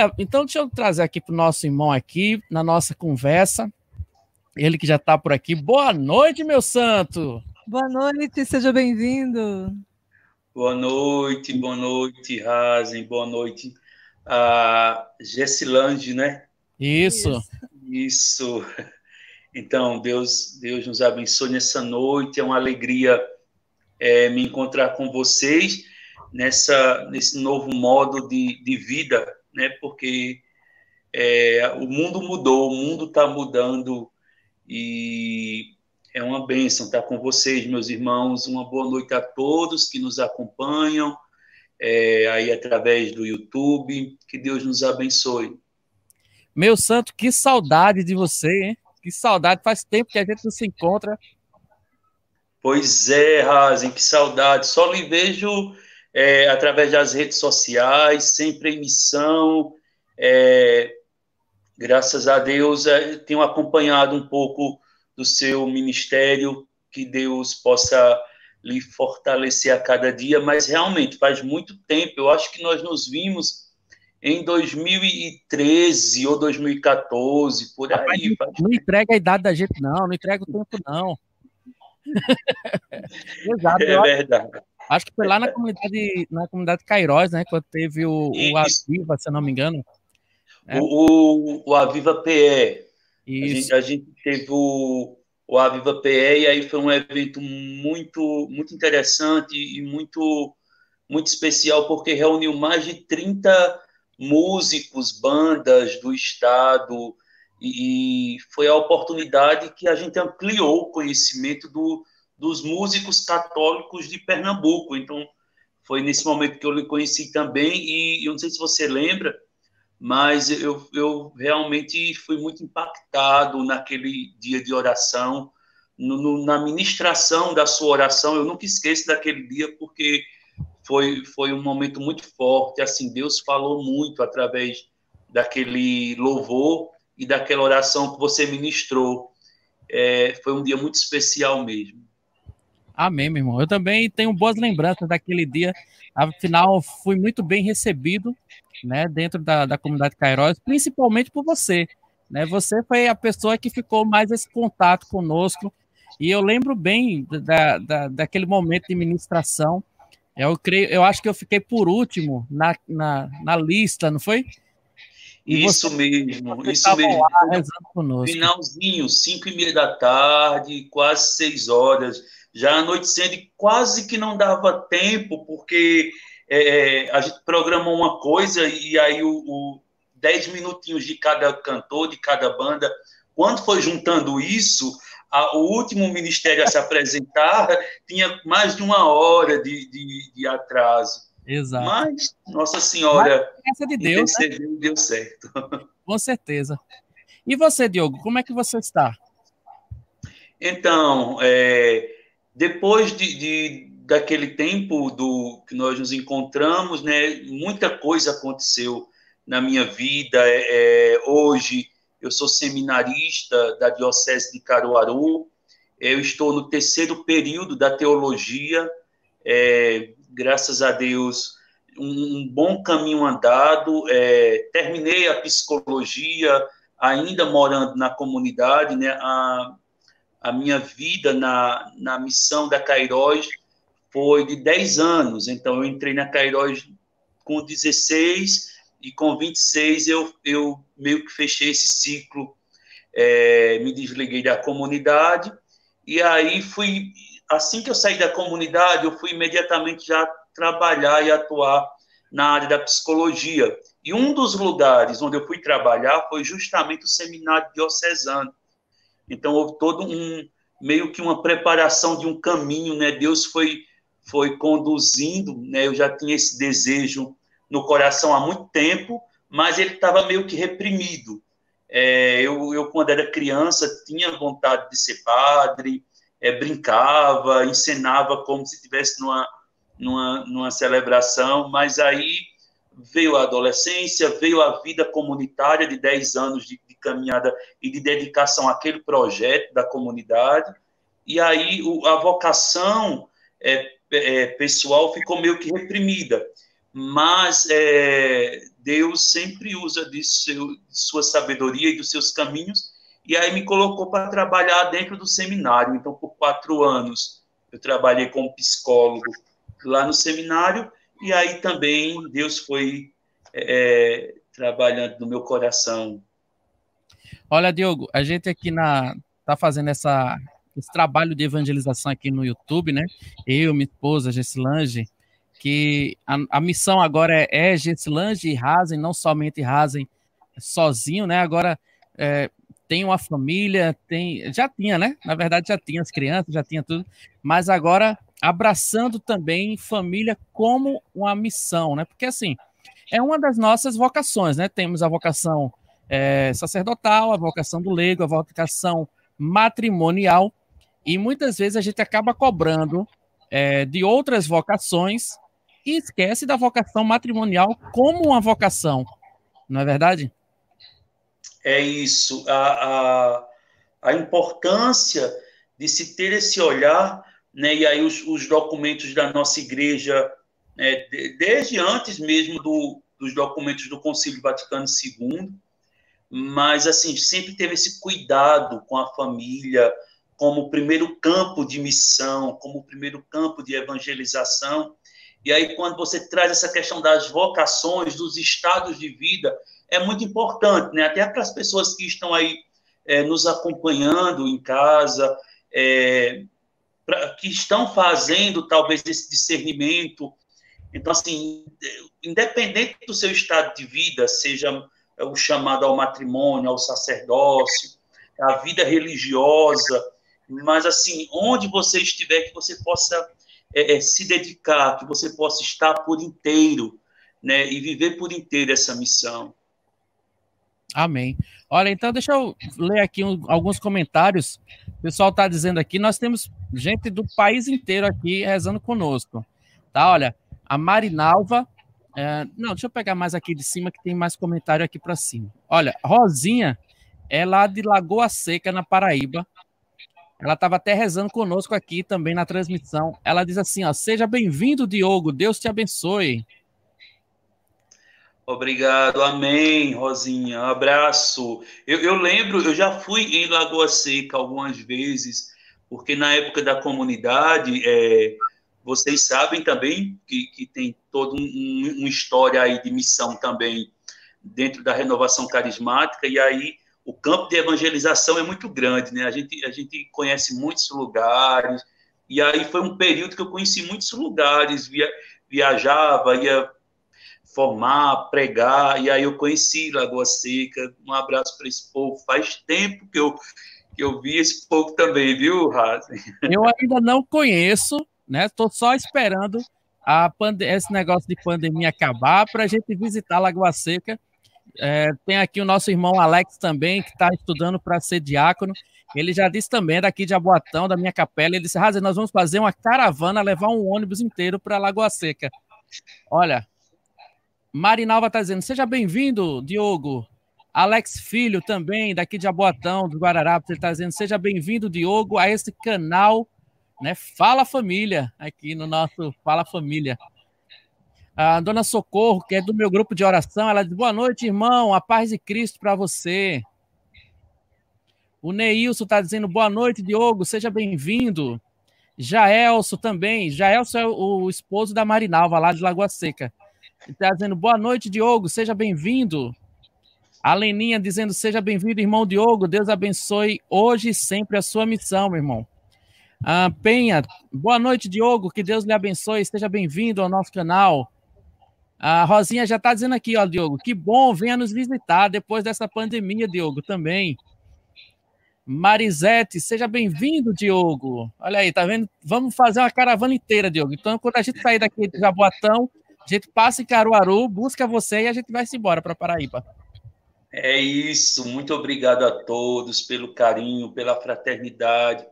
Olha, então deixa eu trazer aqui para o nosso irmão aqui, na nossa conversa. Ele que já está por aqui. Boa noite, meu santo! Boa noite, seja bem-vindo. Boa noite, boa noite, Razen, boa noite, a Gessilande, né? Isso. Isso. Então, Deus, Deus nos abençoe nessa noite. É uma alegria é, me encontrar com vocês nessa nesse novo modo de, de vida, né? Porque é, o mundo mudou, o mundo está mudando e é uma bênção estar com vocês, meus irmãos. Uma boa noite a todos que nos acompanham é, aí através do YouTube. Que Deus nos abençoe. Meu santo, que saudade de você, hein? Que saudade. Faz tempo que a gente não se encontra. Pois é, Razen, que saudade. Só lhe vejo é, através das redes sociais, sempre em missão. É, graças a Deus, é, tenho acompanhado um pouco do seu ministério, que Deus possa lhe fortalecer a cada dia, mas realmente faz muito tempo, eu acho que nós nos vimos em 2013 ou 2014, por aí. Rapaz, não entrega a idade da gente, não, não entrega o tempo, não. Exato. É verdade. Acho que foi lá na comunidade, na comunidade Cairóis, né? Quando teve o, o Aviva, se não me engano. É. O, o, Aviva PE. A gente, a gente teve o, o Aviva PE e aí foi um evento muito, muito interessante e muito, muito especial, porque reuniu mais de 30 músicos, bandas do estado, e foi a oportunidade que a gente ampliou o conhecimento do, dos músicos católicos de Pernambuco. Então, foi nesse momento que eu lhe conheci também, e eu não sei se você lembra, mas eu, eu realmente fui muito impactado naquele dia de oração, no, no, na ministração da sua oração. Eu nunca esqueço daquele dia, porque foi, foi um momento muito forte. Assim, Deus falou muito através daquele louvor e daquela oração que você ministrou. É, foi um dia muito especial mesmo. Amém, meu irmão. Eu também tenho boas lembranças daquele dia. Afinal, fui muito bem recebido né, dentro da, da comunidade Cairóis, principalmente por você. Né? Você foi a pessoa que ficou mais esse contato conosco. E eu lembro bem da, da, daquele momento de ministração. Eu, creio, eu acho que eu fiquei por último na, na, na lista, não foi? E isso você, mesmo, você isso mesmo. Lá, Finalzinho, cinco e meia da tarde, quase seis horas já anoitecendo e quase que não dava tempo, porque é, é, a gente programou uma coisa e aí o, o dez minutinhos de cada cantor, de cada banda, quando foi juntando isso, a, o último ministério a se apresentar tinha mais de uma hora de, de, de atraso. Exato. Mas Nossa Senhora Mas, de Deus, né? deu certo. Com certeza. E você, Diogo, como é que você está? Então, é, depois de, de, daquele tempo do que nós nos encontramos, né, muita coisa aconteceu na minha vida. É, é, hoje eu sou seminarista da Diocese de Caruaru, eu estou no terceiro período da teologia, é, graças a Deus, um, um bom caminho andado. É, terminei a psicologia, ainda morando na comunidade, né? A, a minha vida na, na missão da Cairóis foi de 10 anos. Então, eu entrei na Cairóis com 16 e com 26 eu, eu meio que fechei esse ciclo, é, me desliguei da comunidade e aí fui, assim que eu saí da comunidade, eu fui imediatamente já trabalhar e atuar na área da psicologia. E um dos lugares onde eu fui trabalhar foi justamente o seminário diocesano. Então houve todo um meio que uma preparação de um caminho, né? Deus foi foi conduzindo, né? Eu já tinha esse desejo no coração há muito tempo, mas ele estava meio que reprimido. É, eu, eu, quando era criança, tinha vontade de ser padre, é, brincava, encenava como se estivesse numa, numa, numa celebração, mas aí veio a adolescência, veio a vida comunitária de 10 anos de, caminhada e de dedicação àquele projeto da comunidade, e aí o, a vocação é, é, pessoal ficou meio que reprimida. Mas é, Deus sempre usa de, seu, de sua sabedoria e dos seus caminhos, e aí me colocou para trabalhar dentro do seminário. Então, por quatro anos, eu trabalhei como psicólogo lá no seminário, e aí também Deus foi é, trabalhando no meu coração. Olha, Diogo, a gente aqui na tá fazendo essa esse trabalho de evangelização aqui no YouTube, né? Eu, minha esposa, Gessilange, que a, a missão agora é, é e Rasen, não somente Rasen sozinho, né? Agora é, tem uma família, tem já tinha, né? Na verdade já tinha as crianças, já tinha tudo, mas agora abraçando também família como uma missão, né? Porque assim é uma das nossas vocações, né? Temos a vocação é, sacerdotal, a vocação do leigo, a vocação matrimonial, e muitas vezes a gente acaba cobrando é, de outras vocações e esquece da vocação matrimonial como uma vocação, não é verdade? É isso. A, a, a importância de se ter esse olhar, né, e aí os, os documentos da nossa igreja, né, desde antes mesmo do, dos documentos do Concílio Vaticano II, mas assim sempre teve esse cuidado com a família, como primeiro campo de missão, como primeiro campo de evangelização. E aí, quando você traz essa questão das vocações, dos estados de vida, é muito importante, né? Até para as pessoas que estão aí é, nos acompanhando em casa, é, pra, que estão fazendo talvez esse discernimento. Então, assim, independente do seu estado de vida, seja o chamado ao matrimônio, ao sacerdócio, a vida religiosa, mas assim, onde você estiver, que você possa é, é, se dedicar, que você possa estar por inteiro, né, e viver por inteiro essa missão. Amém. Olha, então deixa eu ler aqui um, alguns comentários. O pessoal está dizendo aqui, nós temos gente do país inteiro aqui rezando conosco. Tá, olha, a Marinalva. É, não, deixa eu pegar mais aqui de cima, que tem mais comentário aqui para cima. Olha, Rosinha é lá de Lagoa Seca, na Paraíba. Ela estava até rezando conosco aqui também na transmissão. Ela diz assim: ó, seja bem-vindo, Diogo. Deus te abençoe. Obrigado, amém, Rosinha. Abraço. Eu, eu, lembro, eu já fui em Lagoa Seca algumas vezes, porque na época da comunidade, é, vocês sabem também que, que tem toda um, uma história aí de missão também dentro da renovação carismática, e aí o campo de evangelização é muito grande, né? A gente, a gente conhece muitos lugares, e aí foi um período que eu conheci muitos lugares, via, viajava, ia formar, pregar, e aí eu conheci Lagoa Seca, um abraço para esse povo, faz tempo que eu, que eu vi esse povo também, viu, Razen? Eu ainda não conheço, né? Estou só esperando esse negócio de pandemia acabar para a gente visitar Lagoa Seca, é, tem aqui o nosso irmão Alex também, que está estudando para ser diácono. Ele já disse também, daqui de Aboatão, da minha capela, ele disse, Razer, nós vamos fazer uma caravana, levar um ônibus inteiro para Lagoa Seca. Olha, Marinalva está dizendo, seja bem-vindo, Diogo. Alex Filho também, daqui de Aboatão, do Guararapes, ele está dizendo, seja bem-vindo, Diogo, a esse canal, né, Fala Família, aqui no nosso Fala Família. A dona Socorro, que é do meu grupo de oração, ela diz: Boa noite, irmão, a paz de Cristo para você. O Neilson está dizendo: Boa noite, Diogo, seja bem-vindo. Jaelso também. Jaelso é o esposo da Marinalva, lá de Lagoa Seca. Está dizendo: Boa noite, Diogo, seja bem-vindo. A Leninha dizendo: Seja bem-vindo, irmão Diogo. Deus abençoe hoje e sempre a sua missão, meu irmão. A Penha, boa noite, Diogo. Que Deus lhe abençoe. Seja bem-vindo ao nosso canal. A Rosinha já está dizendo aqui, ó, Diogo, que bom, venha nos visitar depois dessa pandemia, Diogo, também. Marisete, seja bem-vindo, Diogo. Olha aí, tá vendo? Vamos fazer uma caravana inteira, Diogo. Então, quando a gente sair daqui de Jaboatão, a gente passa em Caruaru, busca você e a gente vai se embora para Paraíba. É isso, muito obrigado a todos pelo carinho, pela fraternidade.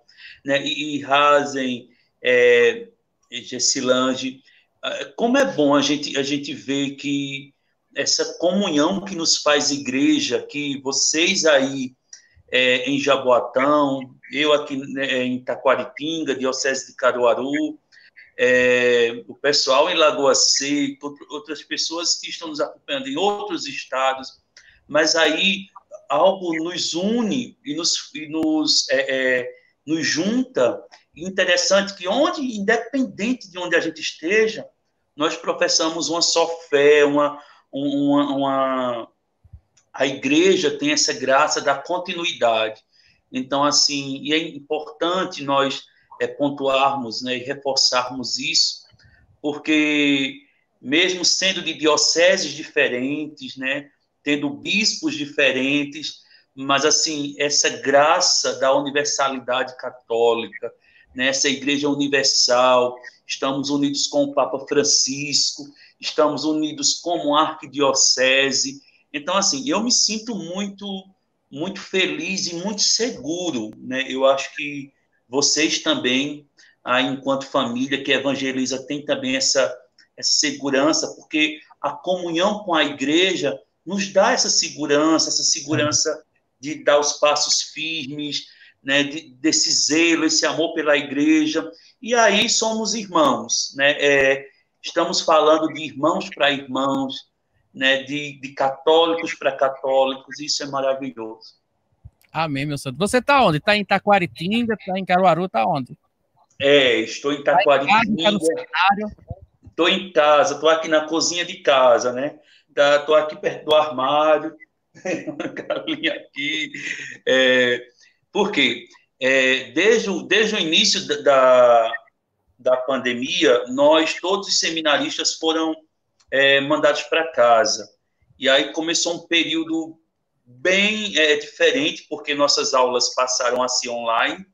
Né? E, e Razen, é, Gessilange, ah, como é bom a gente, a gente ver que essa comunhão que nos faz igreja, que vocês aí é, em Jaboatão, eu aqui né, em Taquaritinga, Diocese de Caruaru, é, o pessoal em Lagoa Seca, outras pessoas que estão nos acompanhando em outros estados, mas aí algo nos une e nos, e nos, é, é, nos junta. Interessante que onde, independente de onde a gente esteja, nós professamos uma só fé, uma, uma, uma a igreja tem essa graça da continuidade. Então, assim, e é importante nós é, pontuarmos né, e reforçarmos isso, porque mesmo sendo de dioceses diferentes, né, tendo bispos diferentes, mas assim essa graça da universalidade católica, né, essa igreja universal, estamos unidos com o Papa Francisco, estamos unidos como arquidiocese. Então assim, eu me sinto muito muito feliz e muito seguro, né? Eu acho que vocês também, aí, enquanto família que evangeliza, tem também essa, essa segurança, porque a comunhão com a igreja nos dá essa segurança, essa segurança de dar os passos firmes, né, de, desse zelo, esse amor pela igreja. E aí somos irmãos, né? É, estamos falando de irmãos para irmãos, né, de, de católicos para católicos, isso é maravilhoso. Amém, meu santo. Você está onde? Está em Taquaritinga, está em Caruaru, está onde? É, estou em Taquaritinga. Estou em casa, estou aqui na cozinha de casa, né? Estou tá, aqui perto do armário, uma galinha aqui. É, por quê? É, desde, o, desde o início da, da pandemia, nós, todos os seminaristas, foram é, mandados para casa. E aí começou um período bem é, diferente, porque nossas aulas passaram a ser online.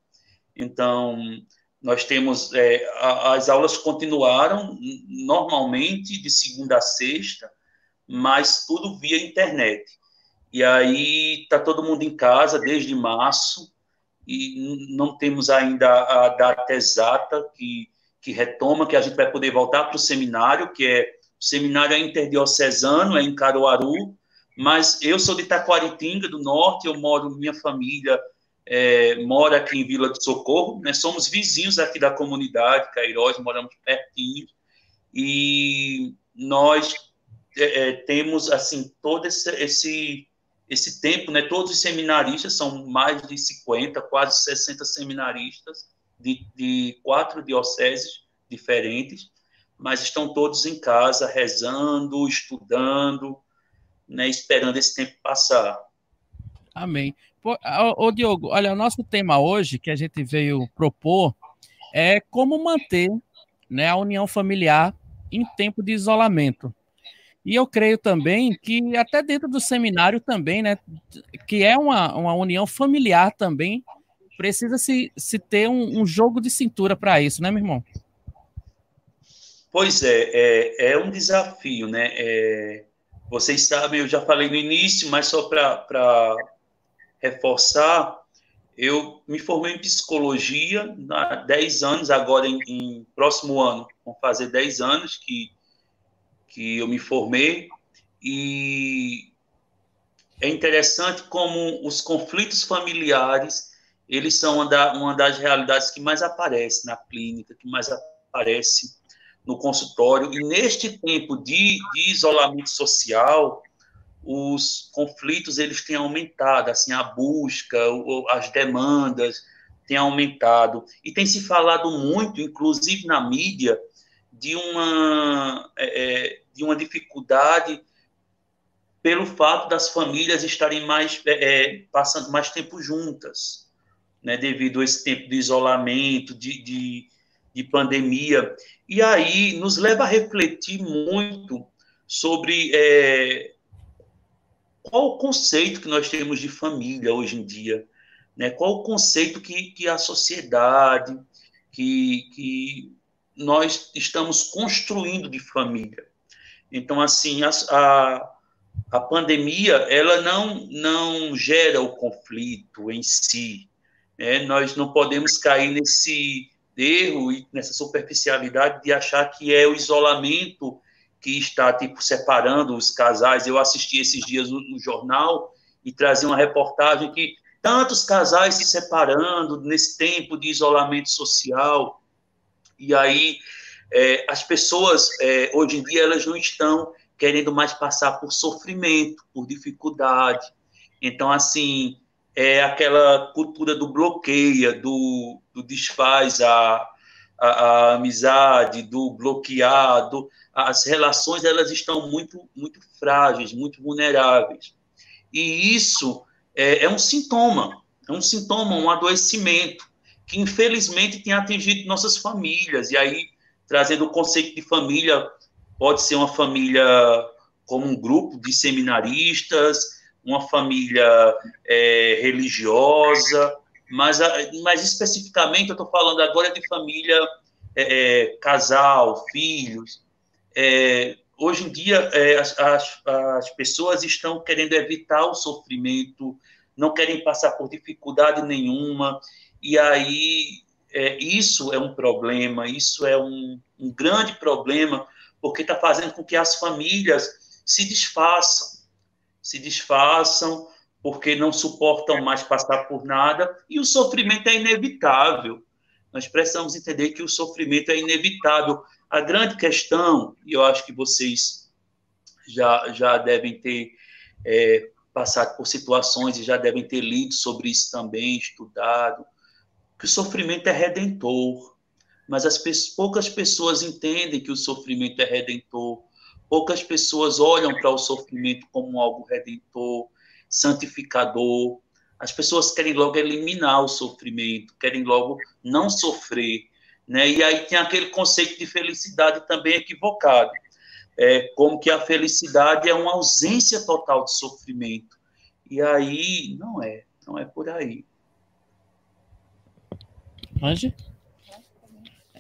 Então, nós temos. É, as aulas continuaram normalmente, de segunda a sexta, mas tudo via internet. E aí está todo mundo em casa desde março, e não temos ainda a data exata que, que retoma, que a gente vai poder voltar para o seminário, que é o seminário é interdiocesano, é em Caruaru, mas eu sou de Taquaritinga, do norte, eu moro, minha família é, mora aqui em Vila de Socorro, né? somos vizinhos aqui da comunidade, Cairós, moramos pertinho, e nós é, é, temos, assim, todo esse, esse, esse tempo, né? todos os seminaristas, são mais de 50, quase 60 seminaristas, de, de quatro dioceses diferentes, mas estão todos em casa, rezando, estudando, né, esperando esse tempo passar. Amém. ô, Diogo, olha, o nosso tema hoje, que a gente veio propor, é como manter né, a união familiar em tempo de isolamento. E eu creio também que até dentro do seminário também, né, que é uma, uma união familiar também, precisa se, se ter um, um jogo de cintura para isso, né, meu irmão? Pois é, é, é um desafio, né? É, vocês sabem, eu já falei no início, mas só para reforçar, eu me formei em psicologia há 10 anos, agora em, em, próximo ano, vão fazer 10 anos que, que eu me formei, e é interessante como os conflitos familiares, eles são uma, da, uma das realidades que mais aparece na clínica, que mais aparece no consultório. E neste tempo de, de isolamento social, os conflitos eles têm aumentado, assim, a busca, as demandas têm aumentado. E tem se falado muito, inclusive na mídia, de uma, é, é de uma dificuldade pelo fato das famílias estarem mais é, é, passando mais tempo juntas, né, devido a esse tempo de isolamento, de, de, de pandemia. E aí nos leva a refletir muito sobre é, qual o conceito que nós temos de família hoje em dia, né? qual o conceito que, que a sociedade, que, que nós estamos construindo de família. Então, assim, a, a, a pandemia, ela não, não gera o conflito em si, né? nós não podemos cair nesse erro e nessa superficialidade de achar que é o isolamento que está tipo separando os casais. Eu assisti esses dias no, no jornal e trazia uma reportagem que tantos casais se separando nesse tempo de isolamento social. E aí É, as pessoas, é, hoje em dia, elas não estão querendo mais passar por sofrimento, por dificuldade. Então, assim, é aquela cultura do bloqueia, do, do desfaz a, a, a, amizade, do bloqueado. As relações, elas estão muito, muito frágeis, muito vulneráveis. E isso é, é um sintoma, é um sintoma, um adoecimento que infelizmente tem atingido nossas famílias. E aí, trazendo o conceito de família, pode ser uma família como um grupo de seminaristas, uma família é, religiosa, mas, mas especificamente eu estou falando agora de família, é, é, casal, filhos. É, hoje em dia, é, as, as, as pessoas estão querendo evitar o sofrimento, não querem passar por dificuldade nenhuma, e aí é, isso é um problema, isso é um, um grande problema, porque está fazendo com que as famílias se desfaçam, se desfaçam porque não suportam mais passar por nada, e o sofrimento é inevitável. Nós precisamos entender que o sofrimento é inevitável. A grande questão, e eu acho que vocês já, já devem ter é, passado por situações e já devem ter lido sobre isso também, estudado, que o sofrimento é redentor, mas as poucas pessoas entendem que o sofrimento é redentor, poucas pessoas olham para o sofrimento como algo redentor, santificador. As pessoas querem logo eliminar o sofrimento, querem logo não sofrer, né? E aí tem aquele conceito de felicidade também equivocado, é como que a felicidade é uma ausência total de sofrimento. E aí não é, não é por aí. Ange?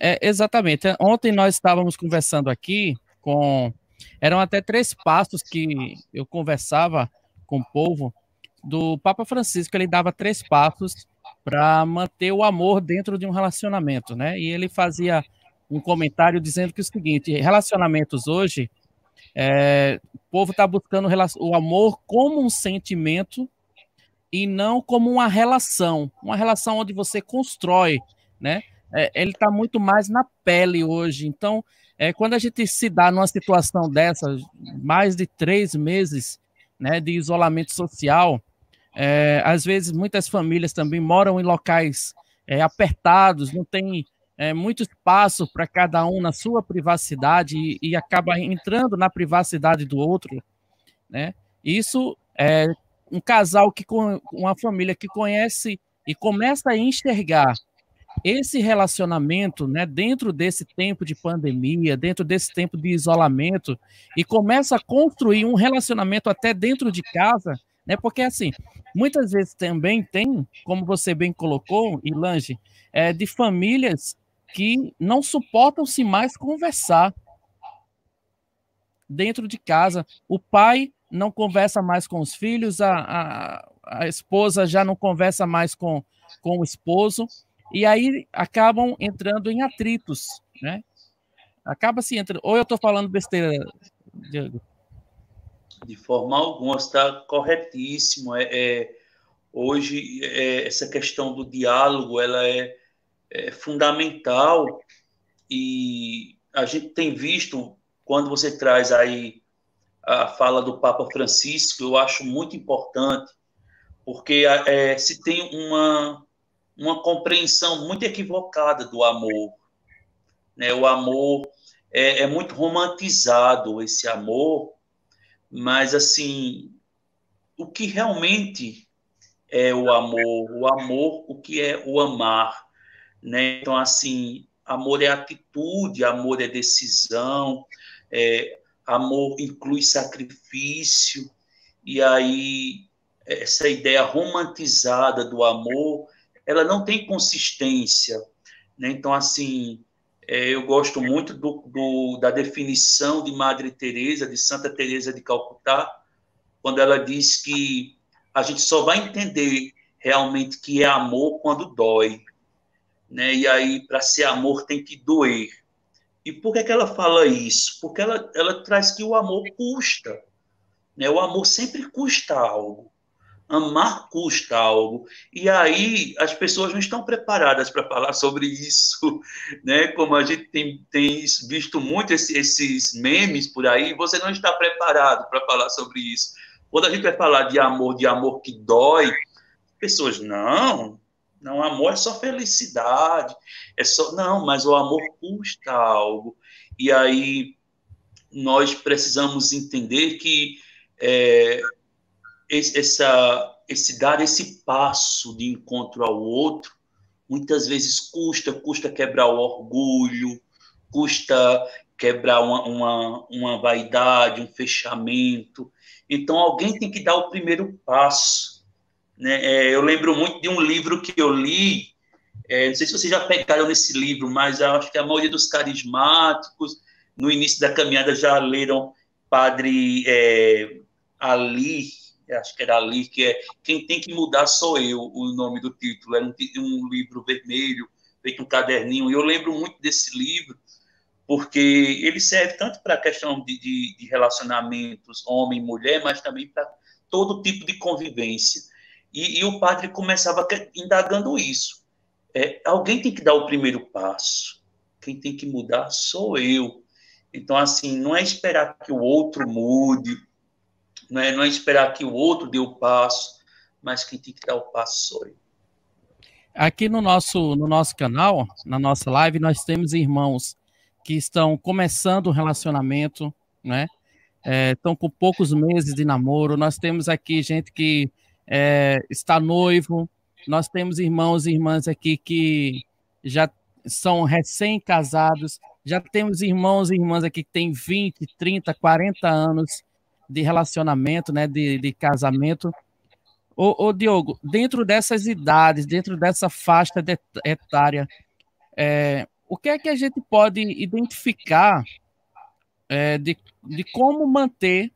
É, exatamente. Ontem nós estávamos conversando aqui com. Eram até três passos que eu conversava com o povo do Papa Francisco. Ele dava três passos para manter o amor dentro de um relacionamento, né? E ele fazia um comentário dizendo que o seguinte: relacionamentos hoje, é, o povo está buscando o amor como um sentimento e não como uma relação, uma relação onde você constrói, né? É, ele está muito mais na pele hoje. Então, é, quando a gente se dá numa situação dessa, mais de três meses né, de isolamento social, é, às vezes muitas famílias também moram em locais é, apertados, não tem é, muito espaço para cada um na sua privacidade e, e, acaba entrando na privacidade do outro, né? Isso é um casal que uma família que conhece e começa a enxergar esse relacionamento, né, dentro desse tempo de pandemia, dentro desse tempo de isolamento, e começa a construir um relacionamento até dentro de casa, né, porque assim, muitas vezes também tem, como você bem colocou, Ilange, é, de famílias que não suportam-se mais conversar dentro de casa. O pai não conversa mais com os filhos, a, a, a esposa já não conversa mais com, com o esposo, e aí acabam entrando em atritos, né? Acaba se entrando. Ou eu estou falando besteira, Diego? De forma alguma, está corretíssimo. É, é hoje, é, essa questão do diálogo ela é, é fundamental e a gente tem visto, quando você traz aí a fala do Papa Francisco, eu acho muito importante, porque é, se tem uma, uma compreensão muito equivocada do amor. Né? O amor é, é muito romantizado, esse amor, mas, assim, o que realmente é o amor? O amor, o que é o amar? Né? Então, assim, amor é atitude, amor é decisão, é, amor inclui sacrifício, e aí essa ideia romantizada do amor, ela não tem consistência. Né? Então, assim, é, eu gosto muito do, do, da definição de Madre Teresa, de Santa Teresa de Calcutá, quando ela diz que a gente só vai entender realmente que é amor quando dói. Né? E aí, para ser amor, tem que doer. E por que, que ela fala isso? Porque ela, ela traz que o amor custa. Né? O amor sempre custa algo. Amar custa algo. E aí as pessoas não estão preparadas para falar sobre isso, né? Como a gente tem, tem visto muito esse, esses memes por aí, você não está preparado para falar sobre isso. Quando a gente vai falar de amor, de amor que dói, pessoas, não, não, amor é só felicidade, é só, não, mas o amor custa algo. E aí nós precisamos entender que é, essa, esse dar esse passo de encontro ao outro, muitas vezes custa, custa quebrar o orgulho, custa quebrar uma, uma, uma vaidade, um fechamento. Então, alguém tem que dar o primeiro passo. Né? É, eu lembro muito de um livro que eu li, é, não sei se vocês já pegaram nesse livro, mas acho que a maioria dos carismáticos, no início da caminhada, já leram Padre é, Ali, acho que era ali, que é Quem Tem Que Mudar Sou Eu, o nome do título. Era um, um livro vermelho, feito um caderninho. E eu lembro muito desse livro, porque ele serve tanto para a questão de, de, de, relacionamentos homem mulher, mas também para todo tipo de convivência. E, e, o padre começava indagando isso. É, alguém tem que dar o primeiro passo. Quem tem que mudar sou eu. Então, assim, não é esperar que o outro mude, não é, não é esperar que o outro dê o passo, mas quem tem que dar o passo sou eu. Aqui no nosso, no nosso canal, na nossa live, nós temos irmãos que estão começando o relacionamento, né? É, estão com poucos meses de namoro. Nós temos aqui gente que é, está noivo. Nós temos irmãos e irmãs aqui que já são recém-casados. Já temos irmãos e irmãs aqui que têm 20, 30, 40 anos de relacionamento, né, de, de casamento. Ô, ô, Diogo, dentro dessas idades, dentro dessa faixa de, etária, é, o que é que a gente pode identificar é, de, de como manter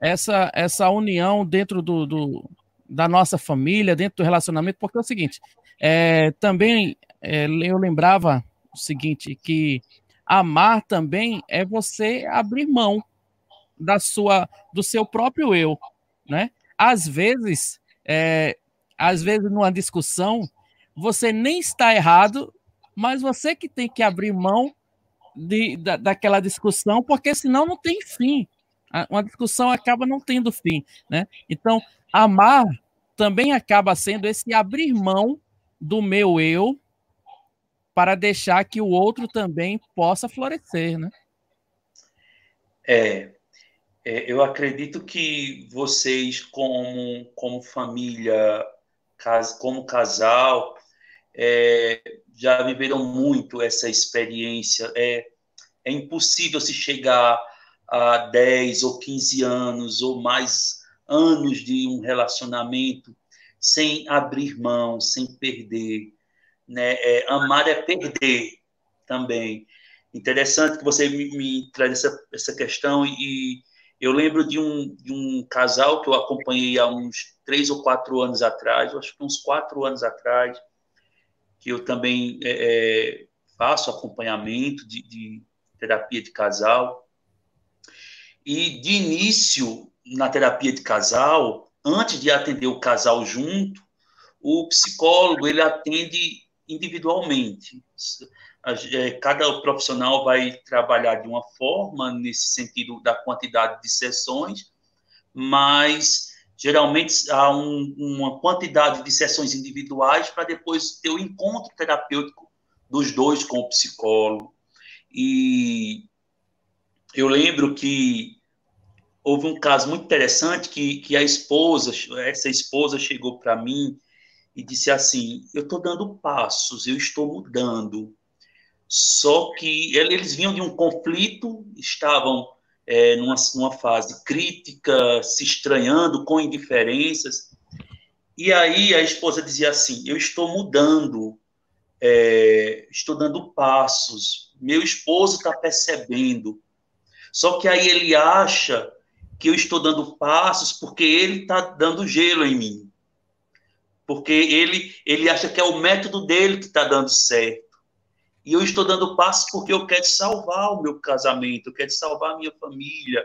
essa, essa união dentro do, do, da nossa família, dentro do relacionamento? Porque é o seguinte, é, também é, eu lembrava o seguinte, que amar também é você abrir mão da sua, do seu próprio eu, né? Às vezes, é, às vezes numa discussão, você nem está errado, mas você que tem que abrir mão de, da, daquela discussão, porque senão não tem fim. Uma discussão acaba não tendo fim, né? Então, amar também acaba sendo esse abrir mão do meu eu para deixar que o outro também possa florescer, né? É, é, eu acredito que vocês, como, como família, como casal, é, já viveram muito essa experiência. É, é impossível se chegar a 10 ou 15 anos ou mais anos de um relacionamento sem abrir mão, sem perder. Né? É, amar é perder também. Interessante que você me, me traz essa, essa questão e, eu lembro de um, de um casal que eu acompanhei há uns três ou quatro anos atrás, acho que uns quatro anos atrás, que eu também é, é, faço acompanhamento de, de terapia de casal. E de início, na terapia de casal, antes de atender o casal junto, o psicólogo ele atende individualmente. É, cada profissional vai trabalhar de uma forma, nesse sentido da quantidade de sessões, mas geralmente há um, uma quantidade de sessões individuais para depois ter o encontro terapêutico dos dois com o psicólogo. E eu lembro que houve um caso muito interessante que, que a esposa, essa esposa chegou para mim e disse assim: Eu estou dando passos, eu estou mudando, só que eles vinham de um conflito, estavam é, numa, numa fase crítica, se estranhando, com indiferenças. E aí a esposa dizia assim: Eu estou mudando, é, estou dando passos, meu esposo está percebendo. Só que aí ele acha que eu estou dando passos porque ele está dando gelo em mim. Porque ele, ele acha que é o método dele que está dando certo. E eu estou dando passos porque eu quero salvar o meu casamento, eu quero salvar a minha família.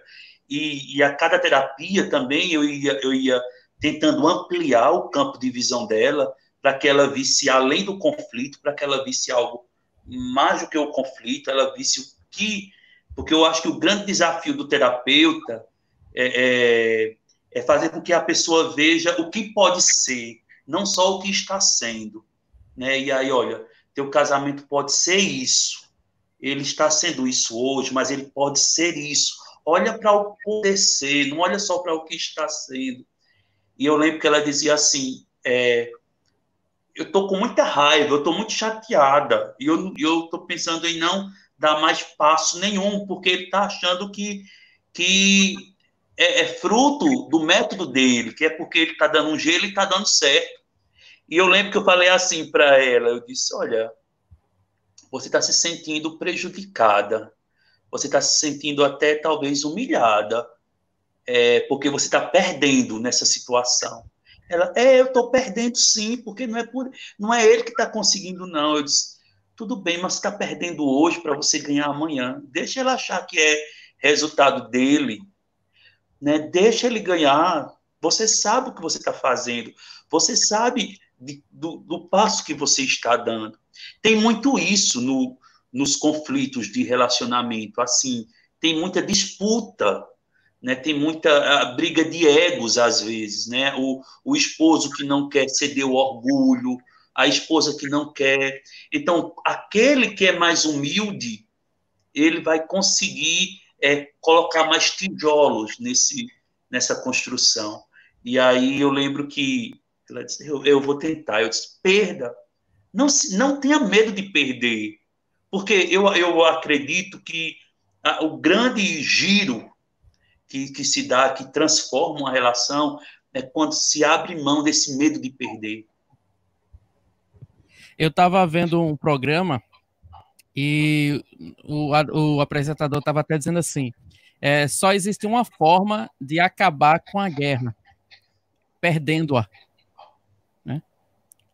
E, e a cada terapia também eu ia, eu ia tentando ampliar o campo de visão dela para que ela visse além do conflito, para que ela visse algo mais do que o conflito, ela visse o que. Porque eu acho que o grande desafio do terapeuta é, é, é fazer com que a pessoa veja o que pode ser, não só o que está sendo. Né? E aí, olha, teu casamento pode ser isso. Ele está sendo isso hoje, mas ele pode ser isso. Olha para o poder ser, não olha só para o que está sendo. E eu lembro que ela dizia assim: é, eu tô com muita raiva, eu tô muito chateada, e eu, tô pensando em não dar mais passo nenhum, porque ele tá achando que, que é, é fruto do método dele, que é porque ele tá dando um gelo e tá dando certo. E eu lembro que eu falei assim para ela, eu disse, olha, você está se sentindo prejudicada, você está se sentindo até talvez humilhada, é, porque você está perdendo nessa situação. Ela, é, eu estou perdendo sim, porque não é, por, não é ele que está conseguindo, não. Eu disse, tudo bem, mas está perdendo hoje para você ganhar amanhã. Deixa ele achar que é resultado dele. Né? Deixa ele ganhar. Você sabe o que você está fazendo. Você sabe de, do, do, passo que você está dando. Tem muito isso no, nos conflitos de relacionamento. Assim, tem muita disputa né, tem muita briga de egos às vezes, né? O, o esposo que não quer ceder o orgulho, a esposa que não quer. Então, aquele que é mais humilde, ele vai conseguir é, colocar mais tijolos nesse, nessa construção. E aí eu lembro que ela disse, eu, eu vou tentar. Eu disse, perda. Não, não tenha medo de perder. Porque eu, eu acredito que a, o grande giro que, que se dá, que transforma uma relação, é quando se abre mão desse medo de perder. Eu estava vendo um programa e o, o apresentador estava até dizendo assim: é, só existe uma forma de acabar com a guerra, perdendo-a.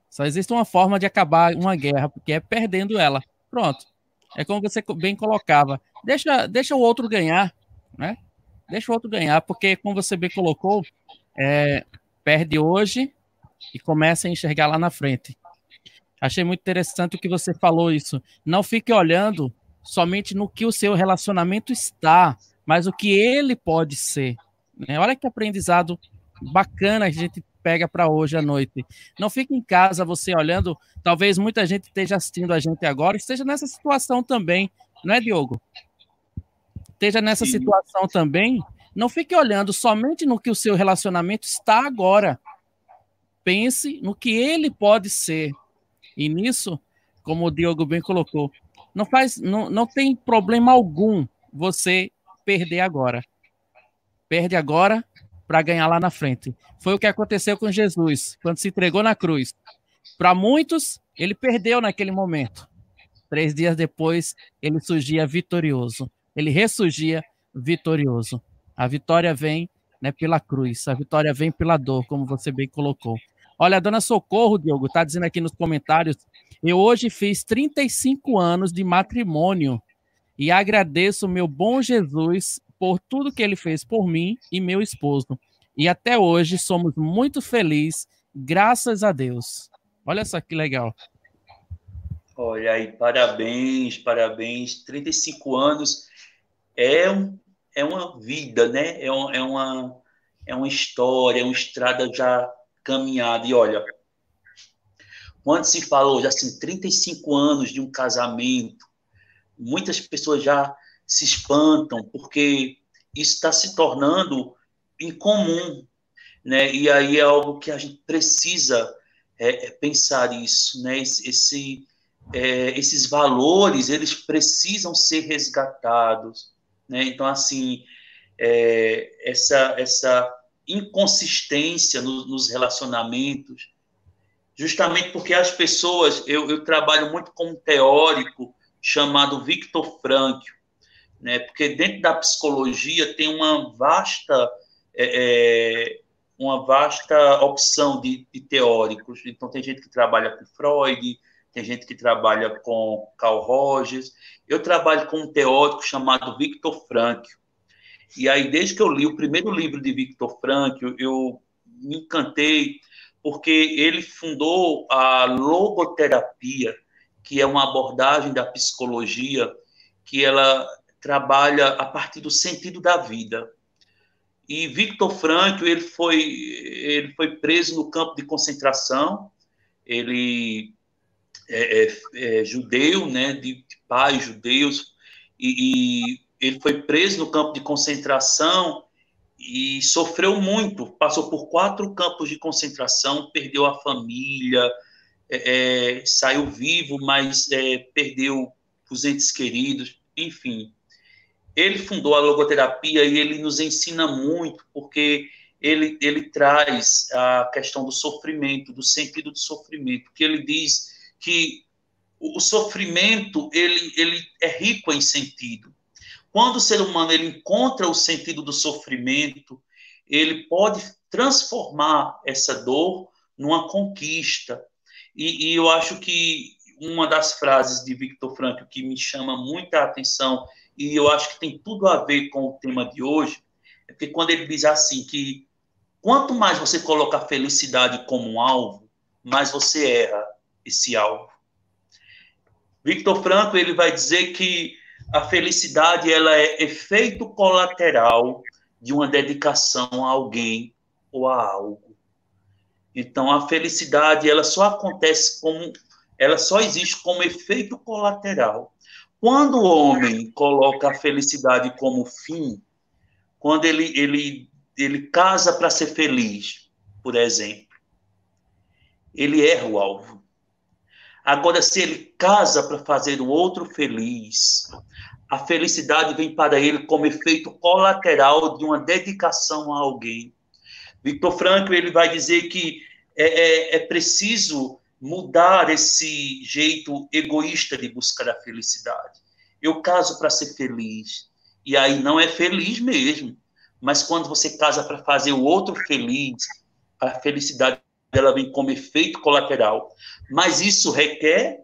Só existe uma forma de acabar uma guerra, porque é perdendo ela. Pronto. É como você bem colocava. Deixa, deixa o outro ganhar, né? deixa o outro ganhar, porque, como você bem colocou, é, perde hoje e começa a enxergar lá na frente. Achei muito interessante o que você falou isso. Não fique olhando somente no que o seu relacionamento está, mas o que ele pode ser. Né? Olha que aprendizado bacana a gente pega para hoje à noite. Não fique em casa você olhando, talvez muita gente esteja assistindo a gente agora, esteja nessa situação também, não é, Diogo? esteja nessa Sim. situação também, não fique olhando somente no que o seu relacionamento está agora. Pense no que ele pode ser. E nisso, como o Diogo bem colocou, não faz, não, não tem problema algum você perder agora. Perde agora para ganhar lá na frente. Foi o que aconteceu com Jesus quando se entregou na cruz. Para muitos, ele perdeu naquele momento. Três dias depois, ele surgia vitorioso ele ressurgia vitorioso. A vitória vem né, pela cruz, a vitória vem pela dor, como você bem colocou. Olha, a dona Socorro, Diogo, está dizendo aqui nos comentários: eu hoje fiz 35 anos de matrimônio e agradeço meu bom Jesus por tudo que ele fez por mim e meu esposo. E até hoje somos muito felizes, graças a Deus. Olha só que legal. Olha aí, parabéns, parabéns. 35 anos é, um, é uma vida, né? É, um, é, uma, é uma história, é uma estrada já caminhada. E olha, quando se falou já assim, 35 anos de um casamento, muitas pessoas já se espantam, porque isso está se tornando incomum, né? E aí é algo que a gente precisa é, é pensar isso, né? Esse, esse é, esses valores, eles precisam ser resgatados, né? Então, assim, é, essa, essa inconsistência no, nos relacionamentos, justamente porque as pessoas, eu, eu trabalho muito com um teórico chamado Victor Frankl, né? porque dentro da psicologia tem uma vasta é, é, uma vasta opção de, de, teóricos. Então, tem gente que trabalha com Freud, tem gente que trabalha com Carl Rogers. Eu trabalho com um teórico chamado Victor Frankl. E aí, desde que eu li o primeiro livro de Victor Frankl, eu me encantei porque ele fundou a logoterapia, que é uma abordagem da psicologia que ela trabalha a partir do sentido da vida. E Victor Frankl, ele foi, ele foi preso no campo de concentração, ele é, é, é judeu, né, de pais judeus, e, e ele foi preso no campo de concentração e sofreu muito, passou por quatro campos de concentração, perdeu a família, é, é, saiu vivo, mas é, perdeu os entes queridos, enfim. Ele fundou a logoterapia e ele nos ensina muito, porque ele, ele traz a questão do sofrimento, do sentido do sofrimento, que ele diz que o sofrimento ele, ele é rico em sentido. Quando o ser humano ele encontra o sentido do sofrimento, ele pode transformar essa dor numa conquista. E, e eu acho que uma das frases de Victor Frankl que me chama muita atenção e eu acho que tem tudo a ver com o tema de hoje, é que quando ele diz assim que quanto mais você coloca a felicidade como um alvo, mais você erra esse alvo. Victor Frankl ele vai dizer que a felicidade ela é efeito colateral de uma dedicação a alguém ou a algo. Então a felicidade ela só acontece como ela só existe como efeito colateral. Quando o homem coloca a felicidade como fim, quando ele ele ele casa para ser feliz, por exemplo, ele erra o alvo. Agora, se ele casa para fazer o outro feliz, a felicidade vem para ele como efeito colateral de uma dedicação a alguém. Victor Frankl ele vai dizer que é, é, é preciso mudar esse jeito egoísta de buscar a felicidade. Eu caso para ser feliz, e aí não é feliz mesmo. Mas quando você casa para fazer o outro feliz, a felicidade ela vem como efeito colateral. Mas isso requer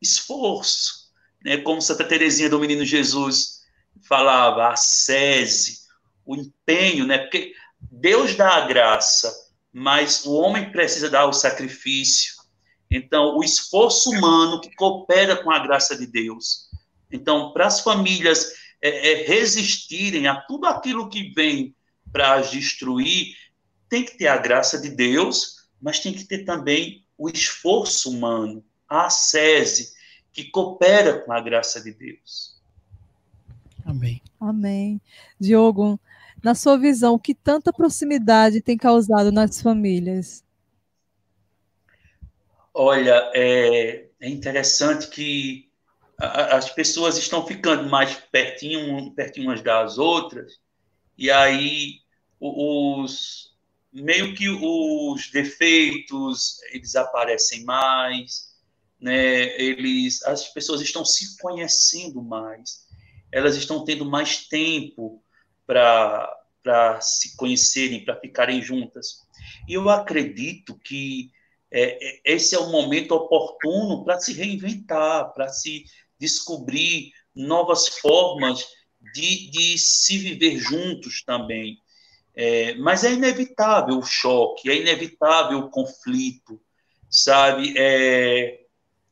esforço. Né? Como Santa Teresinha do Menino Jesus falava, a sese, o empenho, né? porque Deus dá a graça, mas o homem precisa dar o sacrifício. Então, o esforço humano que coopera com a graça de Deus. Então, para as famílias é, é, resistirem a tudo aquilo que vem para as destruir, tem que ter a graça de Deus, mas tem que ter também o esforço humano, a sese, que coopera com a graça de Deus. Amém. Amém. Diogo, na sua visão, que tanta proximidade tem causado nas famílias? Olha, é, é interessante que as pessoas estão ficando mais pertinho, pertinho umas das outras, e aí os, meio que os defeitos eles aparecem mais, né? Eles, as pessoas estão se conhecendo mais, elas estão tendo mais tempo para para se conhecerem, para ficarem juntas. E eu acredito que é, é esse é o momento oportuno para se reinventar, para se descobrir novas formas de, de se viver juntos também. É, mas é inevitável o choque, é inevitável o conflito, sabe? É,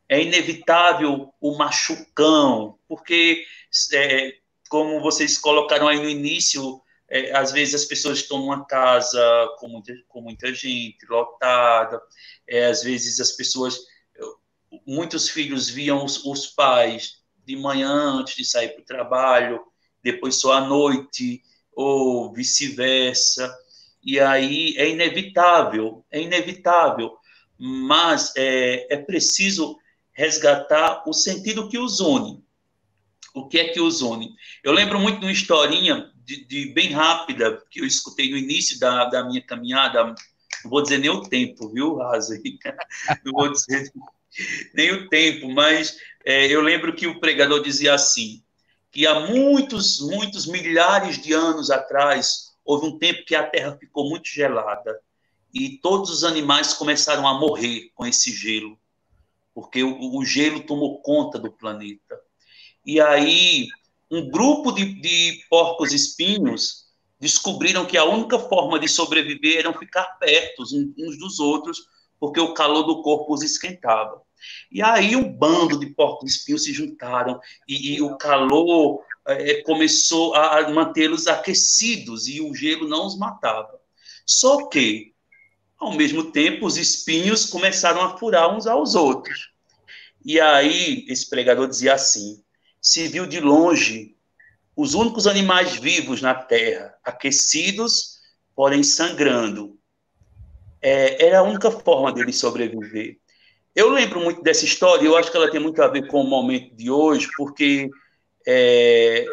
é inevitável o machucão, porque, é, como vocês colocaram aí no início, é, às vezes as pessoas estão numa casa com muita, com muita gente, lotada, é, às vezes as pessoas, muitos filhos viam os, os pais de manhã antes de sair para o trabalho, depois só à noite, ou vice-versa. E aí é inevitável, é inevitável, mas é, é preciso resgatar o sentido que os une. O que é que os une? Eu lembro muito de uma historinha de, de bem rápida que eu escutei no início da, da minha caminhada. Não vou dizer nem o tempo, viu, Raza? Não vou dizer nem o tempo, mas é, eu lembro que o pregador dizia assim: que há muitos, muitos milhares de anos atrás houve um tempo que a Terra ficou muito gelada e todos os animais começaram a morrer com esse gelo, porque o, o gelo tomou conta do planeta. E aí um grupo de, de porcos espinhos descobriram que a única forma de sobreviver era ficar perto uns dos outros, porque o calor do corpo os esquentava. E aí um bando de porcos espinhos se juntaram e, e o calor é, começou a mantê-los aquecidos e o gelo não os matava. Só que, ao mesmo tempo, os espinhos começaram a furar uns aos outros. E aí esse pregador dizia assim: se viu de longe os únicos animais vivos na Terra, aquecidos, porém sangrando. É, era a única forma deles sobreviver. Eu lembro muito dessa história, eu acho que ela tem muito a ver com o momento de hoje, porque é,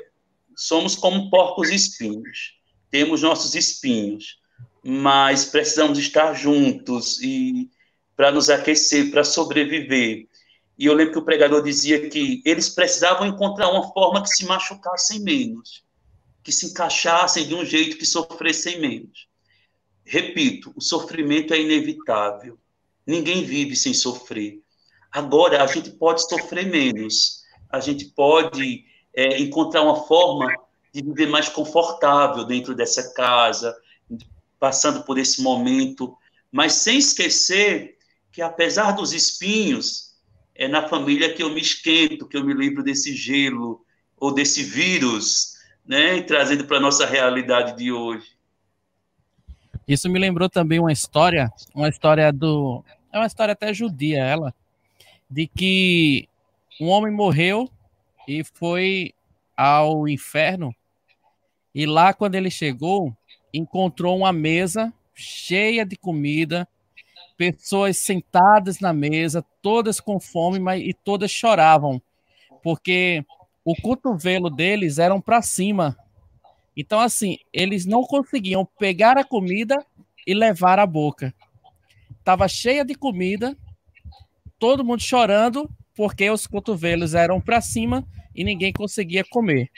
somos como porcos espinhos. Temos nossos espinhos, mas precisamos estar juntos e para nos aquecer, para sobreviver. E eu lembro que o pregador dizia que eles precisavam encontrar uma forma que se machucassem menos, que se encaixassem de um jeito que sofressem menos. Repito, o sofrimento é inevitável. Ninguém vive sem sofrer. Agora, a gente pode sofrer menos. A gente pode é, encontrar uma forma de viver mais confortável dentro dessa casa, passando por esse momento, mas sem esquecer que, apesar dos espinhos, é na família que eu me esquento, que eu me livro desse gelo ou desse vírus, né, trazendo para a nossa realidade de hoje. Isso me lembrou também uma história, uma história do, é uma história até judia ela, de que um homem morreu e foi ao inferno e lá quando ele chegou encontrou uma mesa cheia de comida pessoas sentadas na mesa, todas com fome, mas e todas choravam, porque o cotovelo deles eram para cima. Então, assim, eles não conseguiam pegar a comida e levar à boca. Tava cheia de comida, todo mundo chorando, porque os cotovelos eram para cima e ninguém conseguia comer.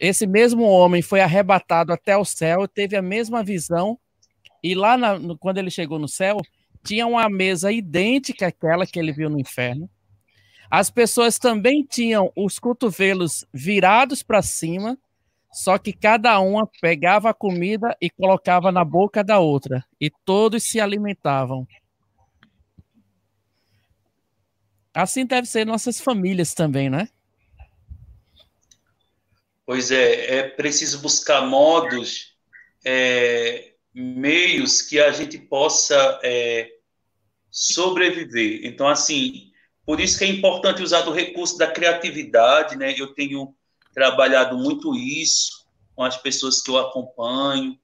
Esse mesmo homem foi arrebatado até o céu, teve a mesma visão e lá, na, no, quando ele chegou no céu, tinha uma mesa idêntica àquela que ele viu no inferno. As pessoas também tinham os cotovelos virados para cima, só que cada uma pegava a comida e colocava na boca da outra, e todos se alimentavam. Assim deve ser nossas famílias também, né? Pois é, é preciso buscar modos é, meios que a gente possa é, sobreviver. Então, assim, por isso que é importante usar o recurso da criatividade, né? Eu tenho trabalhado muito isso com as pessoas que eu acompanho,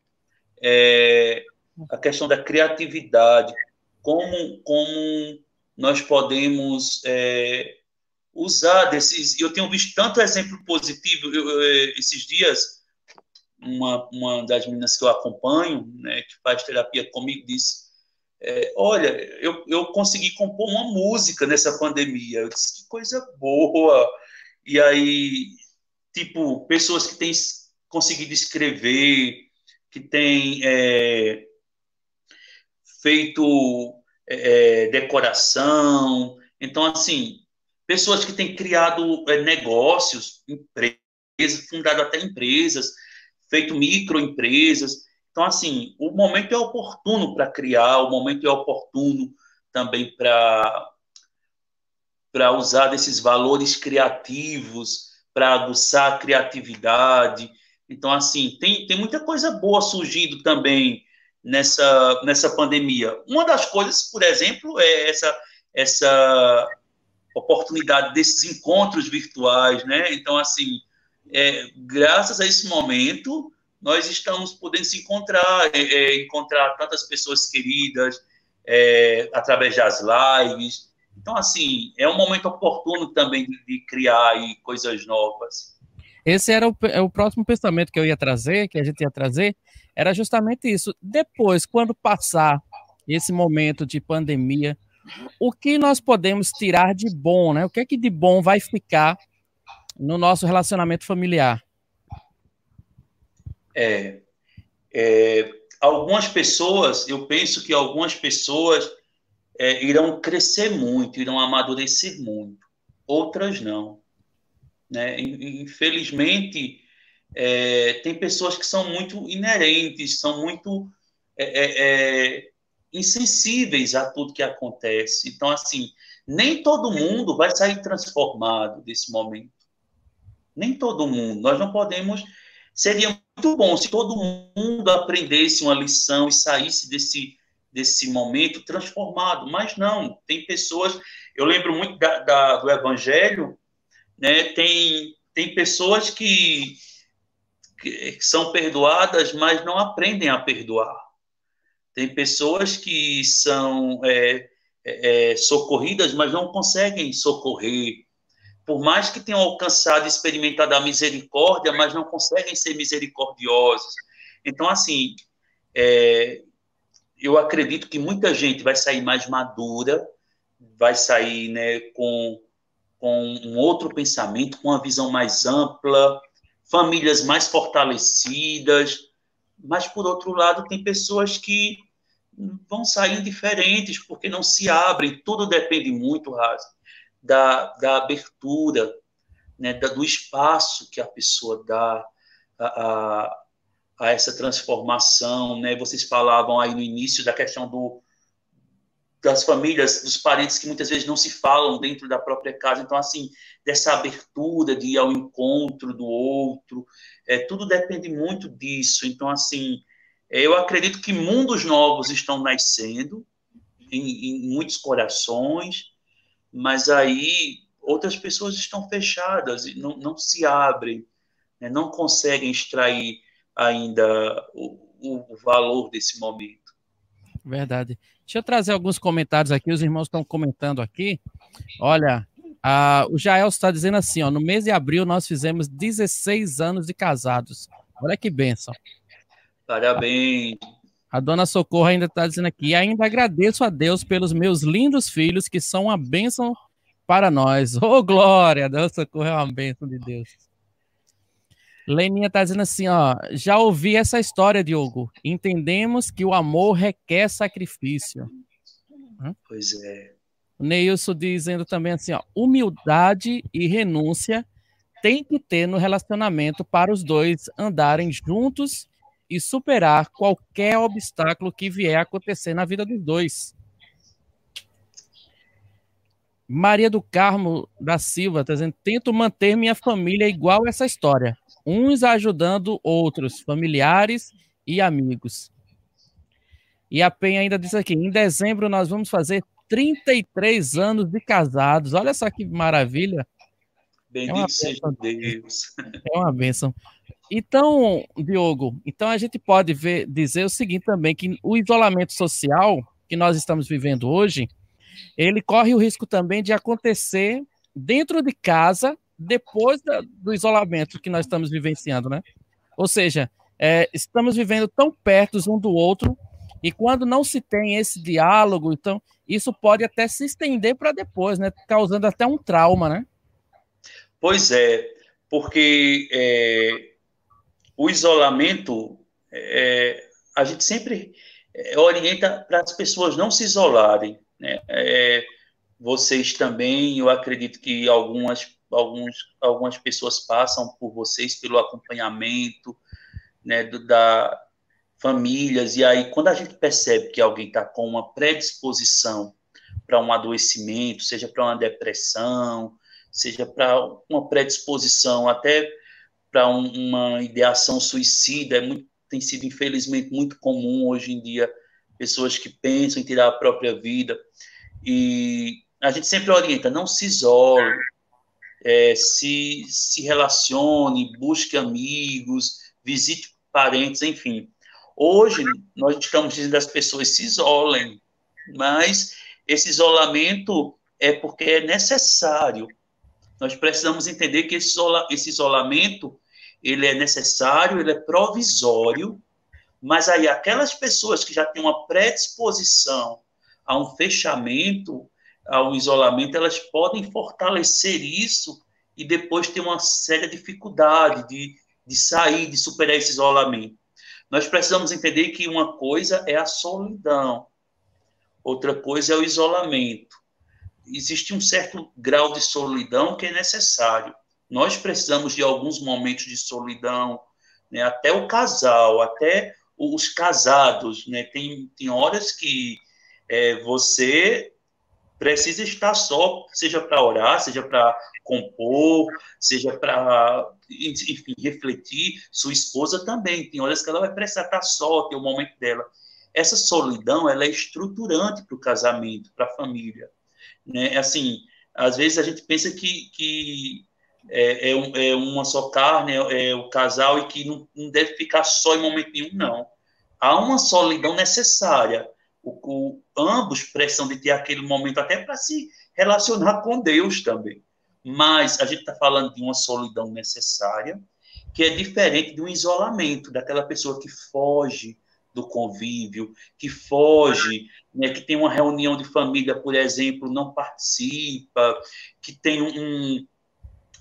é, a questão da criatividade, como, como nós podemos é, usar desses. Eu tenho visto tanto exemplo positivo eu, eu, é, esses dias uma, uma das meninas que eu acompanho, né, que faz terapia comigo, disse: é, Olha, eu, eu consegui compor uma música nessa pandemia. Eu disse: Que coisa boa! E aí, tipo, pessoas que têm conseguido escrever, que têm é, feito é, é decoração. Então, assim, pessoas que têm criado é, negócios, empresas, fundado até empresas feito microempresas. Então, assim, o momento é oportuno para criar, o momento é oportuno também para para usar desses valores criativos, para aguçar a criatividade. Então, assim, tem, tem muita coisa boa surgindo também nessa, nessa pandemia. Uma das coisas, por exemplo, é essa, essa oportunidade desses encontros virtuais, né? Então, assim, é, graças a esse momento, nós estamos podendo se encontrar, é, é, encontrar tantas pessoas queridas é, através das lives. Então, assim, é um momento oportuno também de, de criar coisas novas. Esse era o, é o próximo pensamento que eu ia trazer, que a gente ia trazer, era justamente isso. Depois, quando passar esse momento de pandemia, o que nós podemos tirar de bom, né? O que é que de bom vai ficar no nosso relacionamento familiar? É, é, algumas pessoas, eu penso que algumas pessoas é, irão crescer muito, irão amadurecer muito, outras não. Né? Infelizmente, é, tem pessoas que são muito inerentes, são muito é, é, é, insensíveis a tudo que acontece. Então, assim, nem todo mundo vai sair transformado desse momento. Nem todo mundo. Nós não podemos. Seria muito bom se todo mundo aprendesse uma lição e saísse desse, desse momento transformado, mas não. Tem pessoas. Eu lembro muito da, da, do Evangelho, né? Tem, tem pessoas que, que são perdoadas, mas não aprendem a perdoar. Tem pessoas que são é, é, é, socorridas, mas não conseguem socorrer. Por mais que tenham alcançado e experimentado a misericórdia, mas não conseguem ser misericordiosos. Então, assim, é, eu acredito que muita gente vai sair mais madura, vai sair né, com, com um outro pensamento, com uma visão mais ampla, famílias mais fortalecidas, mas, por outro lado, tem pessoas que vão sair diferentes, porque não se abrem. Tudo depende muito, Razi, da, da abertura, né, da, do espaço que a pessoa dá a, a, a, essa transformação. Né? Vocês falavam aí no início da questão do, das famílias, dos parentes que muitas vezes não se falam dentro da própria casa. Então, assim, dessa abertura de ir ao encontro do outro, é, tudo depende muito disso. Então, assim, eu acredito que mundos novos estão nascendo em, em muitos corações, mas aí outras pessoas estão fechadas e não, não se abrem, né, não conseguem extrair ainda o, o, valor desse momento. Verdade. Deixa eu trazer alguns comentários aqui. Os irmãos estão comentando aqui. Olha, a, o Jael está dizendo assim: ó, no mês de abril nós fizemos 16 anos de casados. Olha que bênção. Parabéns. A dona Socorro ainda está dizendo aqui: ainda agradeço a Deus pelos meus lindos filhos, que são uma bênção para nós. Ô, oh, glória! A dona Socorro é uma bênção de Deus. Leninha está dizendo assim: ó, já ouvi essa história, Diogo. Entendemos que o amor requer sacrifício. Pois é. O Neilson dizendo também assim: ó, humildade e renúncia tem que ter no relacionamento para os dois andarem juntos e superar qualquer obstáculo que vier a acontecer na vida dos dois. Maria do Carmo da Silva está dizendo: tento manter minha família igual essa história, uns ajudando outros, familiares e amigos. E a Penha ainda diz aqui: em dezembro nós vamos fazer 33 anos de casados. Olha só que maravilha. Bendito é seja Deus. É uma bênção. Então, Diogo, então a gente pode ver, dizer o seguinte também, que o isolamento social que nós estamos vivendo hoje, ele corre o risco também de acontecer dentro de casa, depois da, do isolamento que nós estamos vivenciando, né? Ou seja, é, estamos vivendo tão perto um do outro, e quando não se tem esse diálogo, então isso pode até se estender para depois, né? Causando até um trauma, né? Pois é, porque é, o isolamento, é, a gente sempre é, orienta para as pessoas não se isolarem. Né? É, vocês também, eu acredito que algumas, alguns, algumas pessoas passam por vocês pelo acompanhamento né, do, da famílias, e aí quando a gente percebe que alguém está com uma predisposição para um adoecimento, seja para uma depressão, seja para uma predisposição até para um, uma ideação suicida. É muito, tem sido, infelizmente, muito comum hoje em dia pessoas que pensam em tirar a própria vida. E a gente sempre orienta: não se isole, é, se, se relacione, busque amigos, visite parentes, enfim. Hoje, nós estamos dizendo as pessoas se isolem, mas esse isolamento é porque é necessário nós precisamos entender que esse, isola, esse isolamento ele é necessário, ele é provisório, mas aí aquelas pessoas que já têm uma predisposição a um fechamento, ao isolamento, elas podem fortalecer isso e depois ter uma séria dificuldade de, de sair, de superar esse isolamento. Nós precisamos entender que uma coisa é a solidão, outra coisa é o isolamento existe um certo grau de solidão que é necessário. Nós precisamos de alguns momentos de solidão, né? até o casal, até os casados, né? Tem, tem horas que é, você precisa estar só, seja para orar, seja para compor, seja para, refletir. Sua esposa também, tem horas que ela vai precisar estar só, ter o momento dela. Essa solidão, ela é estruturante para o casamento, para a família. Né? Assim, às vezes a gente pensa que, que é, é, é uma só carne, é, é, o casal, e que não, não deve ficar só em momento nenhum, não. Há uma solidão necessária, o, o, ambos precisam de ter aquele momento até para se relacionar com Deus também. Mas a gente está falando de uma solidão necessária, que é diferente de um isolamento, daquela pessoa que foge do convívio, que foge, né, que tem uma reunião de família, por exemplo, não participa, que tem um,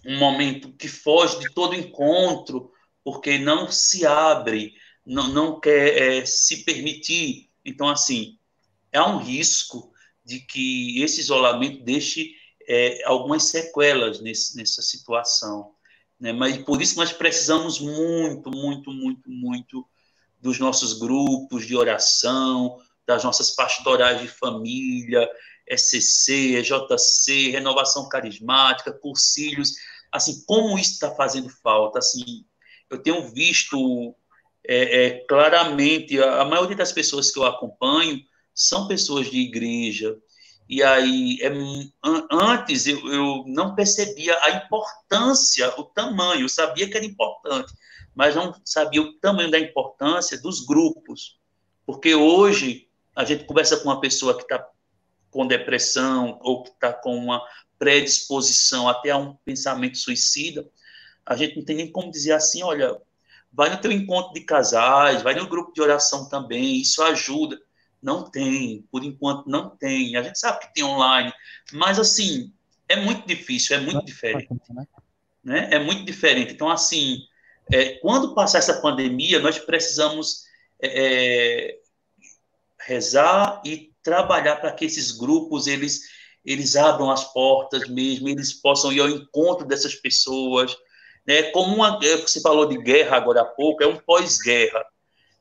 um momento que foge de todo encontro, porque não se abre, não, não quer é, se permitir. Então, assim, há um risco de que esse isolamento deixe é, algumas sequelas nesse, nessa situação. Né? Mas por isso nós precisamos muito, muito, muito, muito dos nossos grupos de oração, das nossas pastorais de família, SCC, JC, renovação carismática, cursilhos, assim, como isso está fazendo falta, assim, eu tenho visto é, é, claramente, a, a maioria das pessoas que eu acompanho, são pessoas de igreja. E aí, é, antes eu, eu não percebia a importância, o tamanho, eu sabia que era importante, mas não sabia o tamanho da importância dos grupos. Porque hoje a gente conversa com uma pessoa que está com depressão ou que está com uma predisposição até a um pensamento suicida, a gente não tem nem como dizer assim, olha, vai no teu encontro de casais, vai no grupo de oração também, isso ajuda. Não tem, por enquanto não tem. A gente sabe que tem online, mas assim, é muito difícil, é muito diferente. Né? É muito diferente. Então, assim, é, quando passar essa pandemia, nós precisamos é, é rezar e trabalhar para que esses grupos eles eles abram as portas mesmo, eles possam ir ao encontro dessas pessoas, né? Como uma, é, você falou de guerra agora há pouco, é um pós-guerra.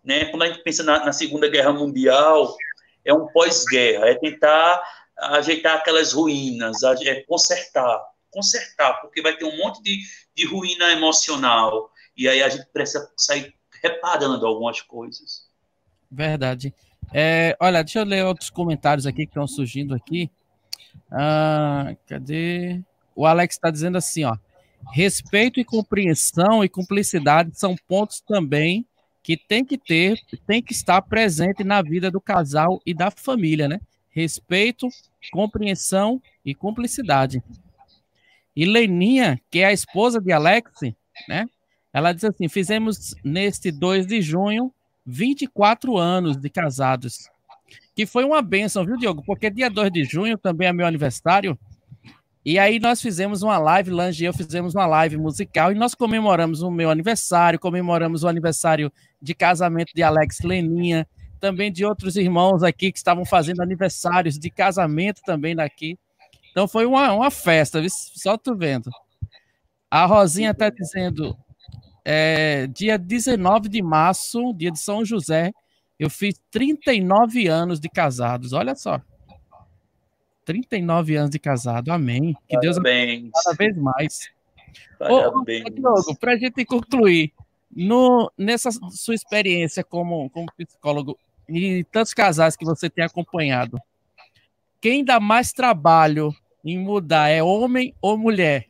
Né? Quando a gente pensa na, na Segunda Guerra Mundial, é um pós-guerra, é tentar ajeitar aquelas ruínas, é consertar, consertar, porque vai ter um monte de, de ruína emocional, e aí a gente precisa sair reparando algumas coisas. Verdade. É, olha, deixa eu ler outros comentários aqui que estão surgindo aqui. Ah, cadê? O Alex está dizendo assim, ó. Respeito e compreensão e cumplicidade são pontos também que tem que ter, tem que estar presente na vida do casal e da família, né? Respeito, compreensão e cumplicidade. E Leninha, que é a esposa de Alex, né? Ela diz assim: fizemos neste 2 de junho 24 anos de casados. Que foi uma benção, viu, Diogo? Porque dia 2 de junho também é meu aniversário. E aí nós fizemos uma live, Lange e eu fizemos uma live musical e nós comemoramos o meu aniversário, comemoramos o aniversário de casamento de Alex Leninha, também de outros irmãos aqui que estavam fazendo aniversários de casamento também daqui. Então foi uma, uma festa, só tu vendo. A Rosinha está dizendo, é, dia 19 de março, dia de São José, eu fiz 39 anos de casados, olha só. 39 anos de casado. Amém. Que Deus abençoe cada vez mais. Parabéns. Ô, Diogo, para a gente concluir, no, nessa sua experiência como, como psicólogo e tantos casais que você tem acompanhado, quem dá mais trabalho em mudar é homem ou mulher?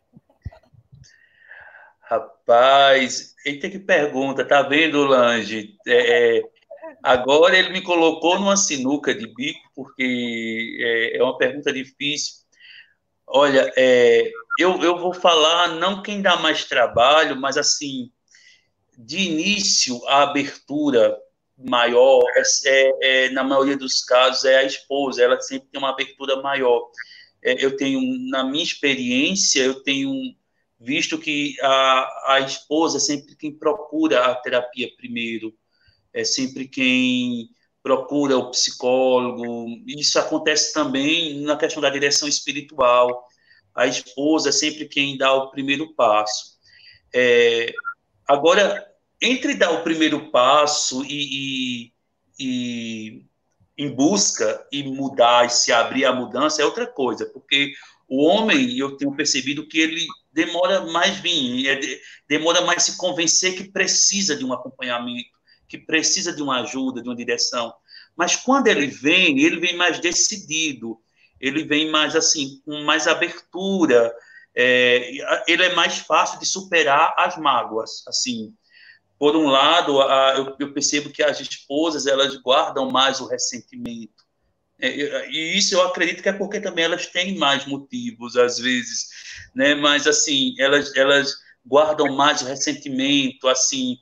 Rapaz, eita que pergunta, tá vendo, Lange? É, é Agora ele me colocou numa sinuca de bico, porque é, é uma pergunta difícil. Olha, é, eu, eu vou falar não quem dá mais trabalho, mas assim, de início, a abertura maior, é, é, é, na maioria dos casos, é a esposa, ela sempre tem uma abertura maior. É, eu tenho, na minha experiência, eu tenho visto que a, a esposa é sempre quem procura a terapia primeiro é sempre quem procura o psicólogo. Isso acontece também na questão da direção espiritual. a esposa é sempre quem dá o primeiro passo. É, agora, entre dar o primeiro passo e, e, e em busca e mudar e se abrir à mudança é outra coisa, porque o homem, eu tenho percebido que ele demora mais vir, é demora mais se convencer que precisa de um acompanhamento, que precisa de uma ajuda, de uma direção. Mas quando ele vem, ele vem mais decidido, ele vem mais assim, com mais abertura, é, ele é mais fácil de superar as mágoas, assim. Por um lado, a, eu, eu percebo que as esposas elas guardam mais o ressentimento é, e isso eu acredito que é porque também elas têm mais motivos, às vezes, né? Mas, assim, elas, elas guardam mais o ressentimento, assim,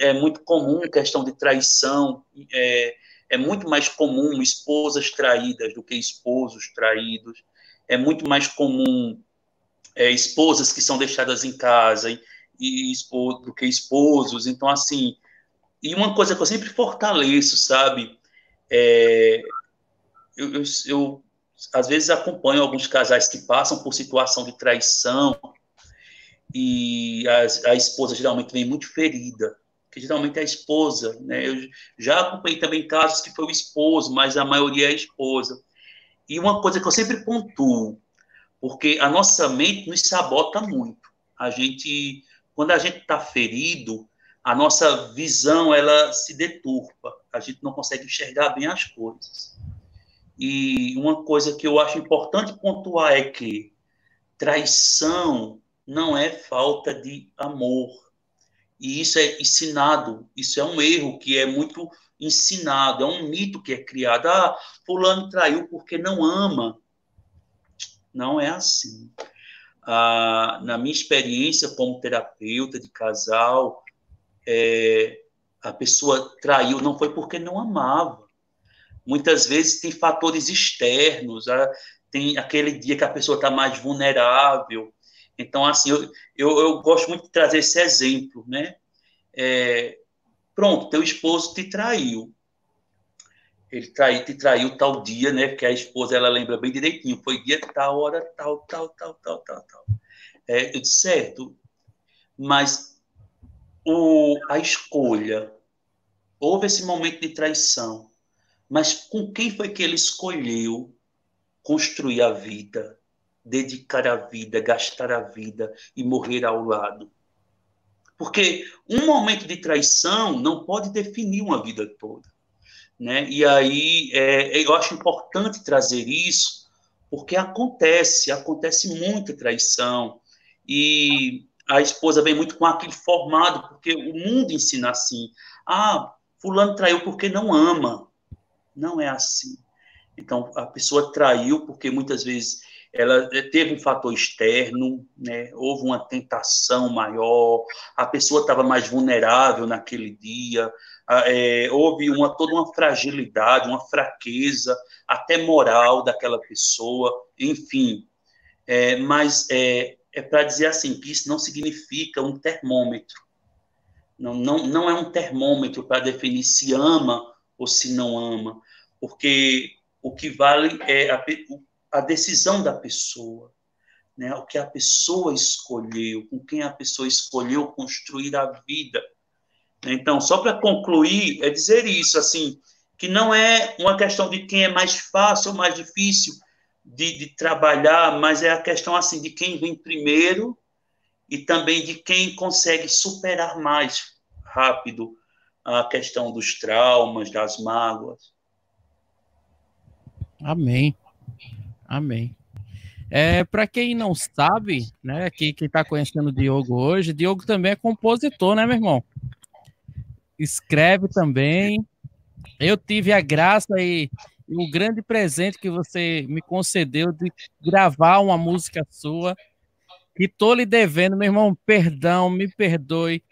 é muito comum questão de traição, é, é muito mais comum esposas traídas do que esposos traídos, é muito mais comum é, esposas que são deixadas em casa e, e do que esposos, então, assim, e uma coisa que eu sempre fortaleço, sabe, é, eu, eu, eu, às vezes acompanho alguns casais que passam por situação de traição e a, a esposa geralmente vem muito ferida, que geralmente é a esposa, né? Eu já acompanhei também casos que foi o esposo, mas a maioria é a esposa. E uma coisa que eu sempre pontuo, porque a nossa mente nos sabota muito. A gente, quando a gente está ferido, a nossa visão ela se deturpa. A gente não consegue enxergar bem as coisas. E uma coisa que eu acho importante pontuar é que traição não é falta de amor. E isso é ensinado, isso é um erro que é muito ensinado, é um mito que é criado. Ah, fulano traiu porque não ama. Não é assim. Ah, na minha experiência como terapeuta de casal, é, a pessoa traiu não foi porque não amava Muitas vezes tem fatores externos, ah, tem aquele dia que a pessoa está mais vulnerável. Então, assim, eu, eu, eu, gosto muito de trazer esse exemplo, né? É, pronto, teu esposo te traiu. Ele trai, te traiu tal dia, né? Porque a esposa, ela lembra bem direitinho. Foi dia tal, hora tal, tal, tal, tal, tal, tal. É, eu disse, certo. Mas o, a escolha, houve esse momento de traição mas com quem foi que ele escolheu construir a vida, dedicar a vida, gastar a vida e morrer ao lado? Porque um momento de traição não pode definir uma vida toda. Né? E aí é, eu acho importante trazer isso, porque acontece, acontece muita traição. E a esposa vem muito com aquele formado, porque o mundo ensina assim: ah, fulano traiu porque não ama. Não é assim. Então, a pessoa traiu porque muitas vezes ela eh, teve um fator externo, né? houve uma tentação maior, a pessoa estava mais vulnerável naquele dia, é, houve uma, toda uma fragilidade, uma fraqueza, até moral daquela pessoa, enfim. É, mas é, é para dizer assim, que isso não significa um termômetro. Não, não, não é um termômetro para definir se ama ou se não ama porque o que vale é a, a decisão da pessoa, né? o que a pessoa escolheu, com quem a pessoa escolheu construir a vida. Então, só para concluir, é dizer isso, assim, que não é uma questão de quem é mais fácil ou mais difícil de, de trabalhar, mas é a questão, assim, de quem vem primeiro e também de quem consegue superar mais rápido a questão dos traumas, das mágoas. Amém. Amém. É, para quem não sabe, né, quem está conhecendo o Diogo hoje, Diogo também é compositor, né, meu irmão? Escreve também. Eu tive a graça e, e o grande presente que você me concedeu de gravar uma música sua. Que tô lhe devendo, meu irmão, perdão, me perdoe.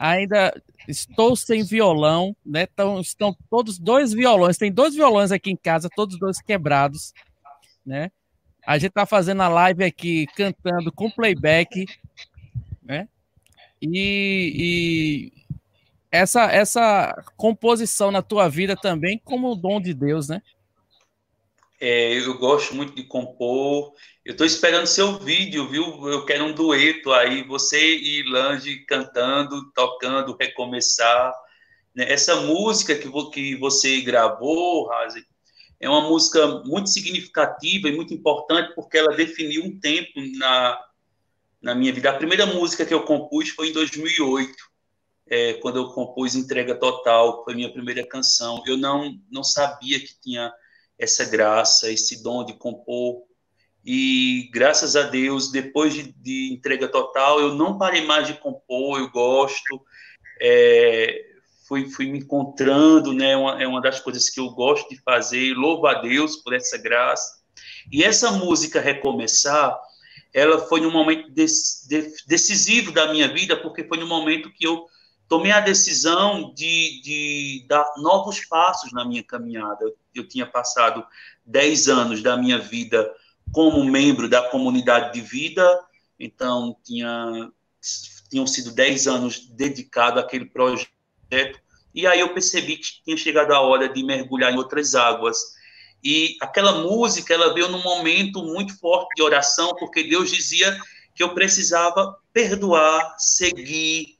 Ainda Estou sem violão, né? Então, estão todos dois violões. Tem dois violões aqui em casa, todos dois quebrados, né? A gente tá fazendo a live aqui cantando com playback, né? E, e essa essa composição na tua vida também como dom de Deus, né? É, eu gosto muito de compor. Eu estou esperando seu vídeo, viu? Eu quero um dueto aí, você e Lange cantando, tocando, recomeçar. Né? Essa música que, que você gravou, Razi, é uma música muito significativa e muito importante porque ela definiu um tempo na, na minha vida. A primeira música que eu compus foi em 2008, é, quando eu compus Entrega Total, foi minha primeira canção. Eu não, não sabia que tinha essa graça, esse dom de compor. E graças a Deus, depois de, de Entrega Total, eu não parei mais de compor, eu gosto. É, fui, fui me encontrando, né? Uma, é uma das coisas que eu gosto de fazer. Louvo a Deus por essa graça. E essa música Recomeçar, ela foi um momento decisivo da minha vida, porque foi no momento que eu tomei a decisão de, de dar novos passos na minha caminhada. Eu, eu tinha passado 10 anos da minha vida como membro da comunidade de vida, então tinha, tinham sido 10 anos dedicado àquele projeto. E aí eu percebi que tinha chegado a hora de mergulhar em outras águas. E aquela música, ela veio num momento muito forte de oração, porque Deus dizia que eu precisava perdoar, seguir,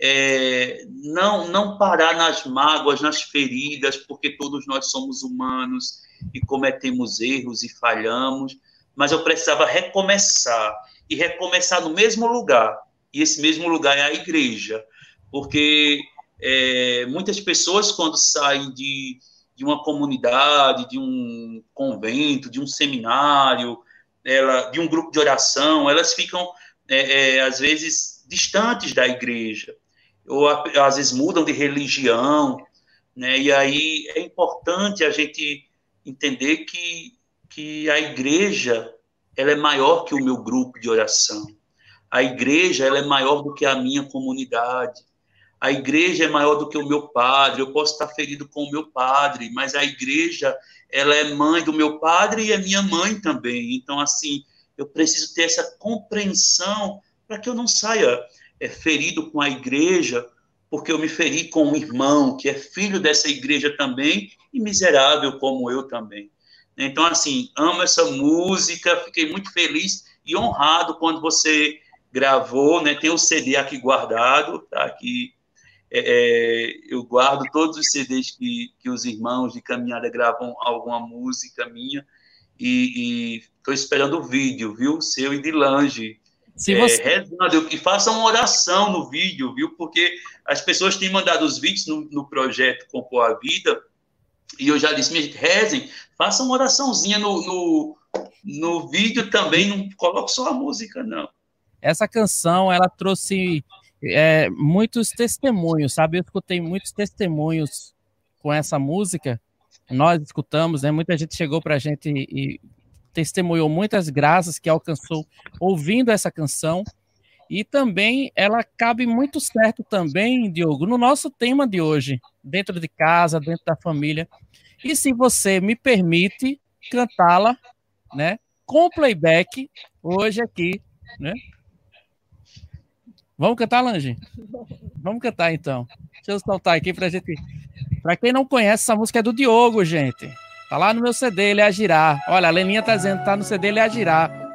é, não, não parar nas mágoas, nas feridas, porque todos nós somos humanos e cometemos erros e falhamos, mas eu precisava recomeçar e recomeçar no mesmo lugar. E esse mesmo lugar é a igreja, porque é, muitas pessoas, quando saem de, de uma comunidade, de um convento, de um seminário, ela, de um grupo de oração, elas ficam, é, é, às vezes, distantes da igreja, ou às vezes mudam de religião, né? e aí é importante a gente entender que, que a igreja ela é maior que o meu grupo de oração. A igreja ela é maior do que a minha comunidade a igreja é maior do que o meu padre, eu posso estar ferido com o meu padre, mas a igreja, ela é mãe do meu padre e é minha mãe também. Então, assim, eu preciso ter essa compreensão para que eu não saia é, ferido com a igreja, porque eu me feri com um irmão que é filho dessa igreja também e miserável como eu também. Então, assim, amo essa música, fiquei muito feliz e honrado quando você gravou, né? Tem o CD aqui guardado, tá aqui é, é, eu guardo todos os CDs que, que os irmãos de caminhada gravam alguma música minha e estou esperando o vídeo, viu? Seu e de Lange. Se é, você... rezando, e faça uma oração no vídeo, viu? Porque as pessoas têm mandado os vídeos no, no projeto Compor a Vida, e eu já disse, rezem, faça uma oraçãozinha no, no, no vídeo também, não coloque só a música, não. Essa canção, ela trouxe é, muitos testemunhos, sabe? Eu escutei muitos testemunhos com essa música. Nós escutamos, né? Muita gente chegou para a gente e testemunhou muitas graças que alcançou ouvindo essa canção. E também ela cabe muito certo também, Diogo, no nosso tema de hoje, dentro de casa, dentro da família. E se você me permite cantá-la, né, com playback hoje aqui, né? Vamos cantar, Lange? Vamos cantar então. Deixa eu soltar aqui pra gente. Pra quem não conhece, essa música é do Diogo, gente. Tá lá no meu CD, ele é a girar. Olha, a Leninha tá dizendo, tá no CD, ele é a girar.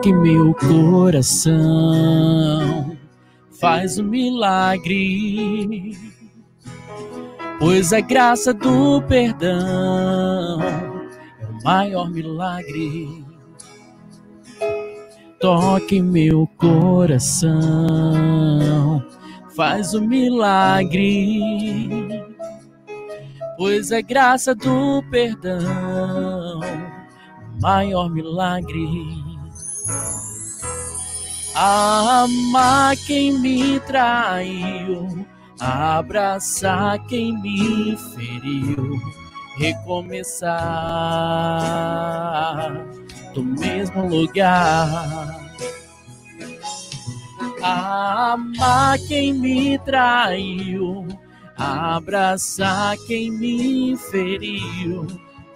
Toque meu coração faz um milagre, pois a graça do perdão é o maior milagre. Toque meu coração, faz um milagre, pois a graça do perdão é maior milagre amar quem me traiu, abraçar quem me feriu, recomeçar do mesmo lugar. Amar quem me traiu, abraçar quem me feriu,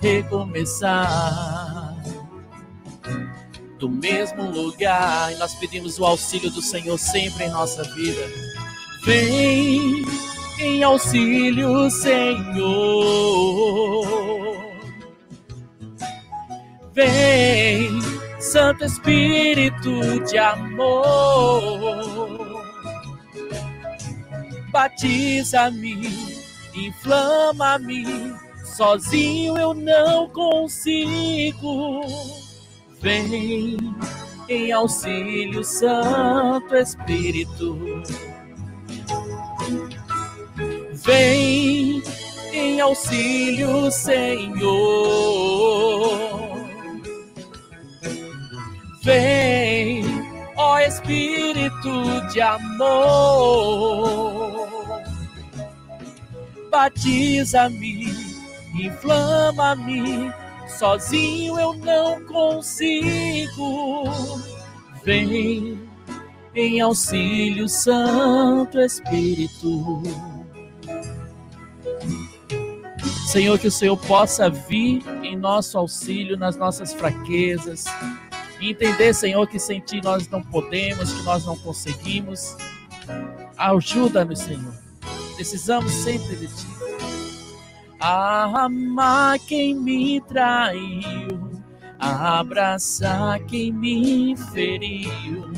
recomeçar do mesmo lugar. E nós pedimos o auxílio do Senhor sempre em nossa vida. Vem em auxílio, Senhor. Vem, Santo Espírito de amor. Batiza-me, inflama-me, sozinho eu não consigo. Vem em auxílio, Santo Espírito. Vem em auxílio, Senhor. Vem, ó Espírito de amor. Batiza-me, inflama-me, sozinho eu não consigo. Vem em auxílio, Santo Espírito. Senhor, que o Senhor possa vir em nosso auxílio nas nossas fraquezas. Entender, Senhor, que sem Ti nós não podemos, que nós não conseguimos. Ajuda-nos, Senhor. Precisamos sempre de Ti. Amar quem me traiu, abraçar quem me feriu,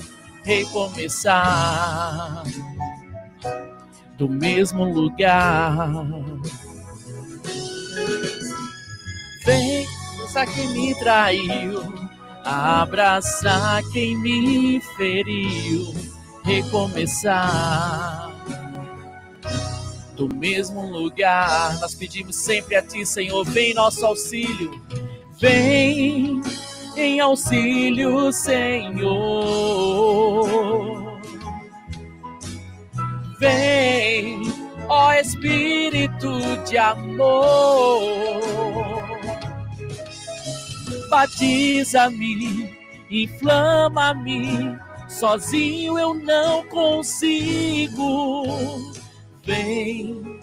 recomeçar do mesmo lugar Vem abraçar quem me traiu, abraçar quem me feriu, recomeçar. Do mesmo lugar, nós pedimos sempre a Ti, Senhor, vem nosso auxílio, vem em auxílio, Senhor. Vem, ó Espírito de amor batiza-me, inflama-me, sozinho eu não consigo. Vem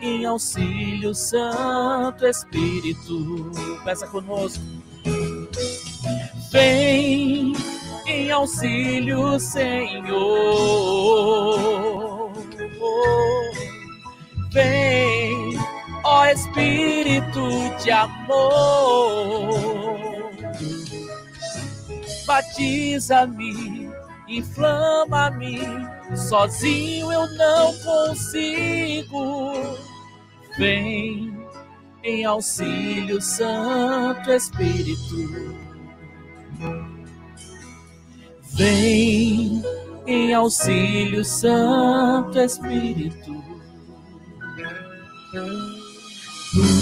em auxílio, Santo Espírito, peça conosco. Vem em auxílio, Senhor. Vem, ó Espírito de amor batiza-me, inflama-me, sozinho eu não consigo. Vem em auxílio, Santo Espírito. Vem em auxílio, Santo Espírito. Uh, uh,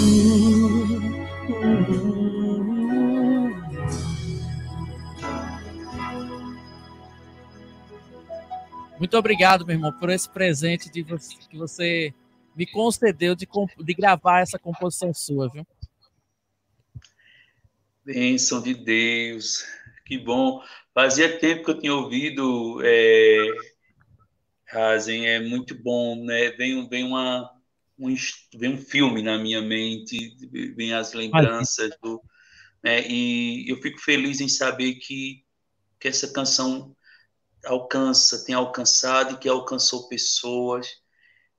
uh, Muito obrigado, meu irmão, por esse presente de você, que você me concedeu de, de gravar essa composição sua, viu? Bênção de Deus, que bom. Fazia tempo que eu tinha ouvido é, é muito bom, né? Vem, vem, uma, um, vem um filme na minha mente, vem as lembranças do. Né? E eu fico feliz em saber que, que essa canção alcança, tem alcançado e que alcançou pessoas.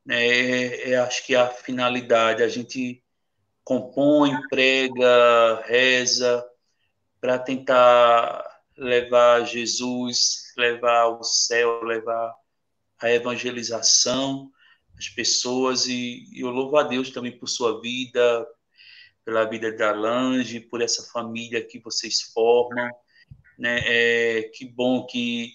Né? É, é, acho que é a finalidade, a gente compõe, prega, reza para tentar levar Jesus, levar ao céu, levar a evangelização as pessoas e, e eu louvo a Deus também por sua vida, pela vida da Lange, por essa família que vocês formam, né? É, que bom que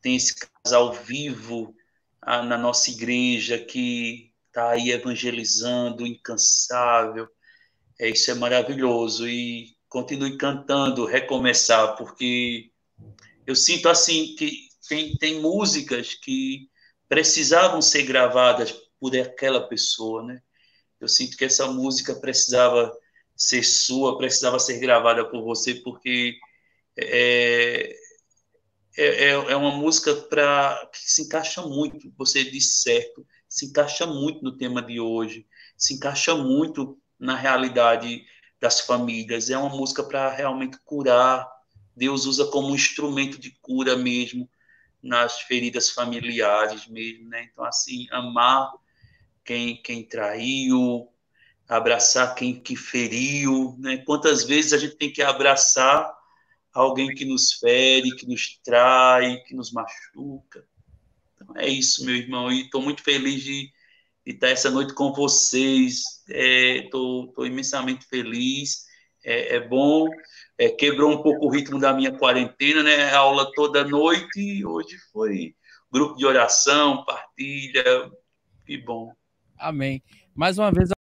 tem esse casal vivo ah, na nossa igreja que está aí evangelizando, incansável. É, isso é maravilhoso. E continue cantando, recomeçar, porque eu sinto assim que tem, tem músicas que precisavam ser gravadas por aquela pessoa, né? Eu sinto que essa música precisava ser sua, precisava ser gravada por você, porque é, é, é, é uma música para que se encaixa muito, você disse certo, se encaixa muito no tema de hoje, se encaixa muito na realidade das famílias. É uma música para realmente curar Deus usa como um instrumento de cura mesmo nas feridas familiares mesmo, né? Então, assim, amar quem, quem traiu, abraçar quem que feriu, né? Quantas vezes a gente tem que abraçar alguém que nos fere, que nos trai, que nos machuca. Então, é isso, meu irmão, e estou muito feliz de, de, estar essa noite com vocês, estou é, imensamente feliz, é, é bom, é, quebrou um pouco o ritmo da minha quarentena, né? Aula toda noite e hoje foi grupo de oração, partilha, que bom. Amém. Mais uma vez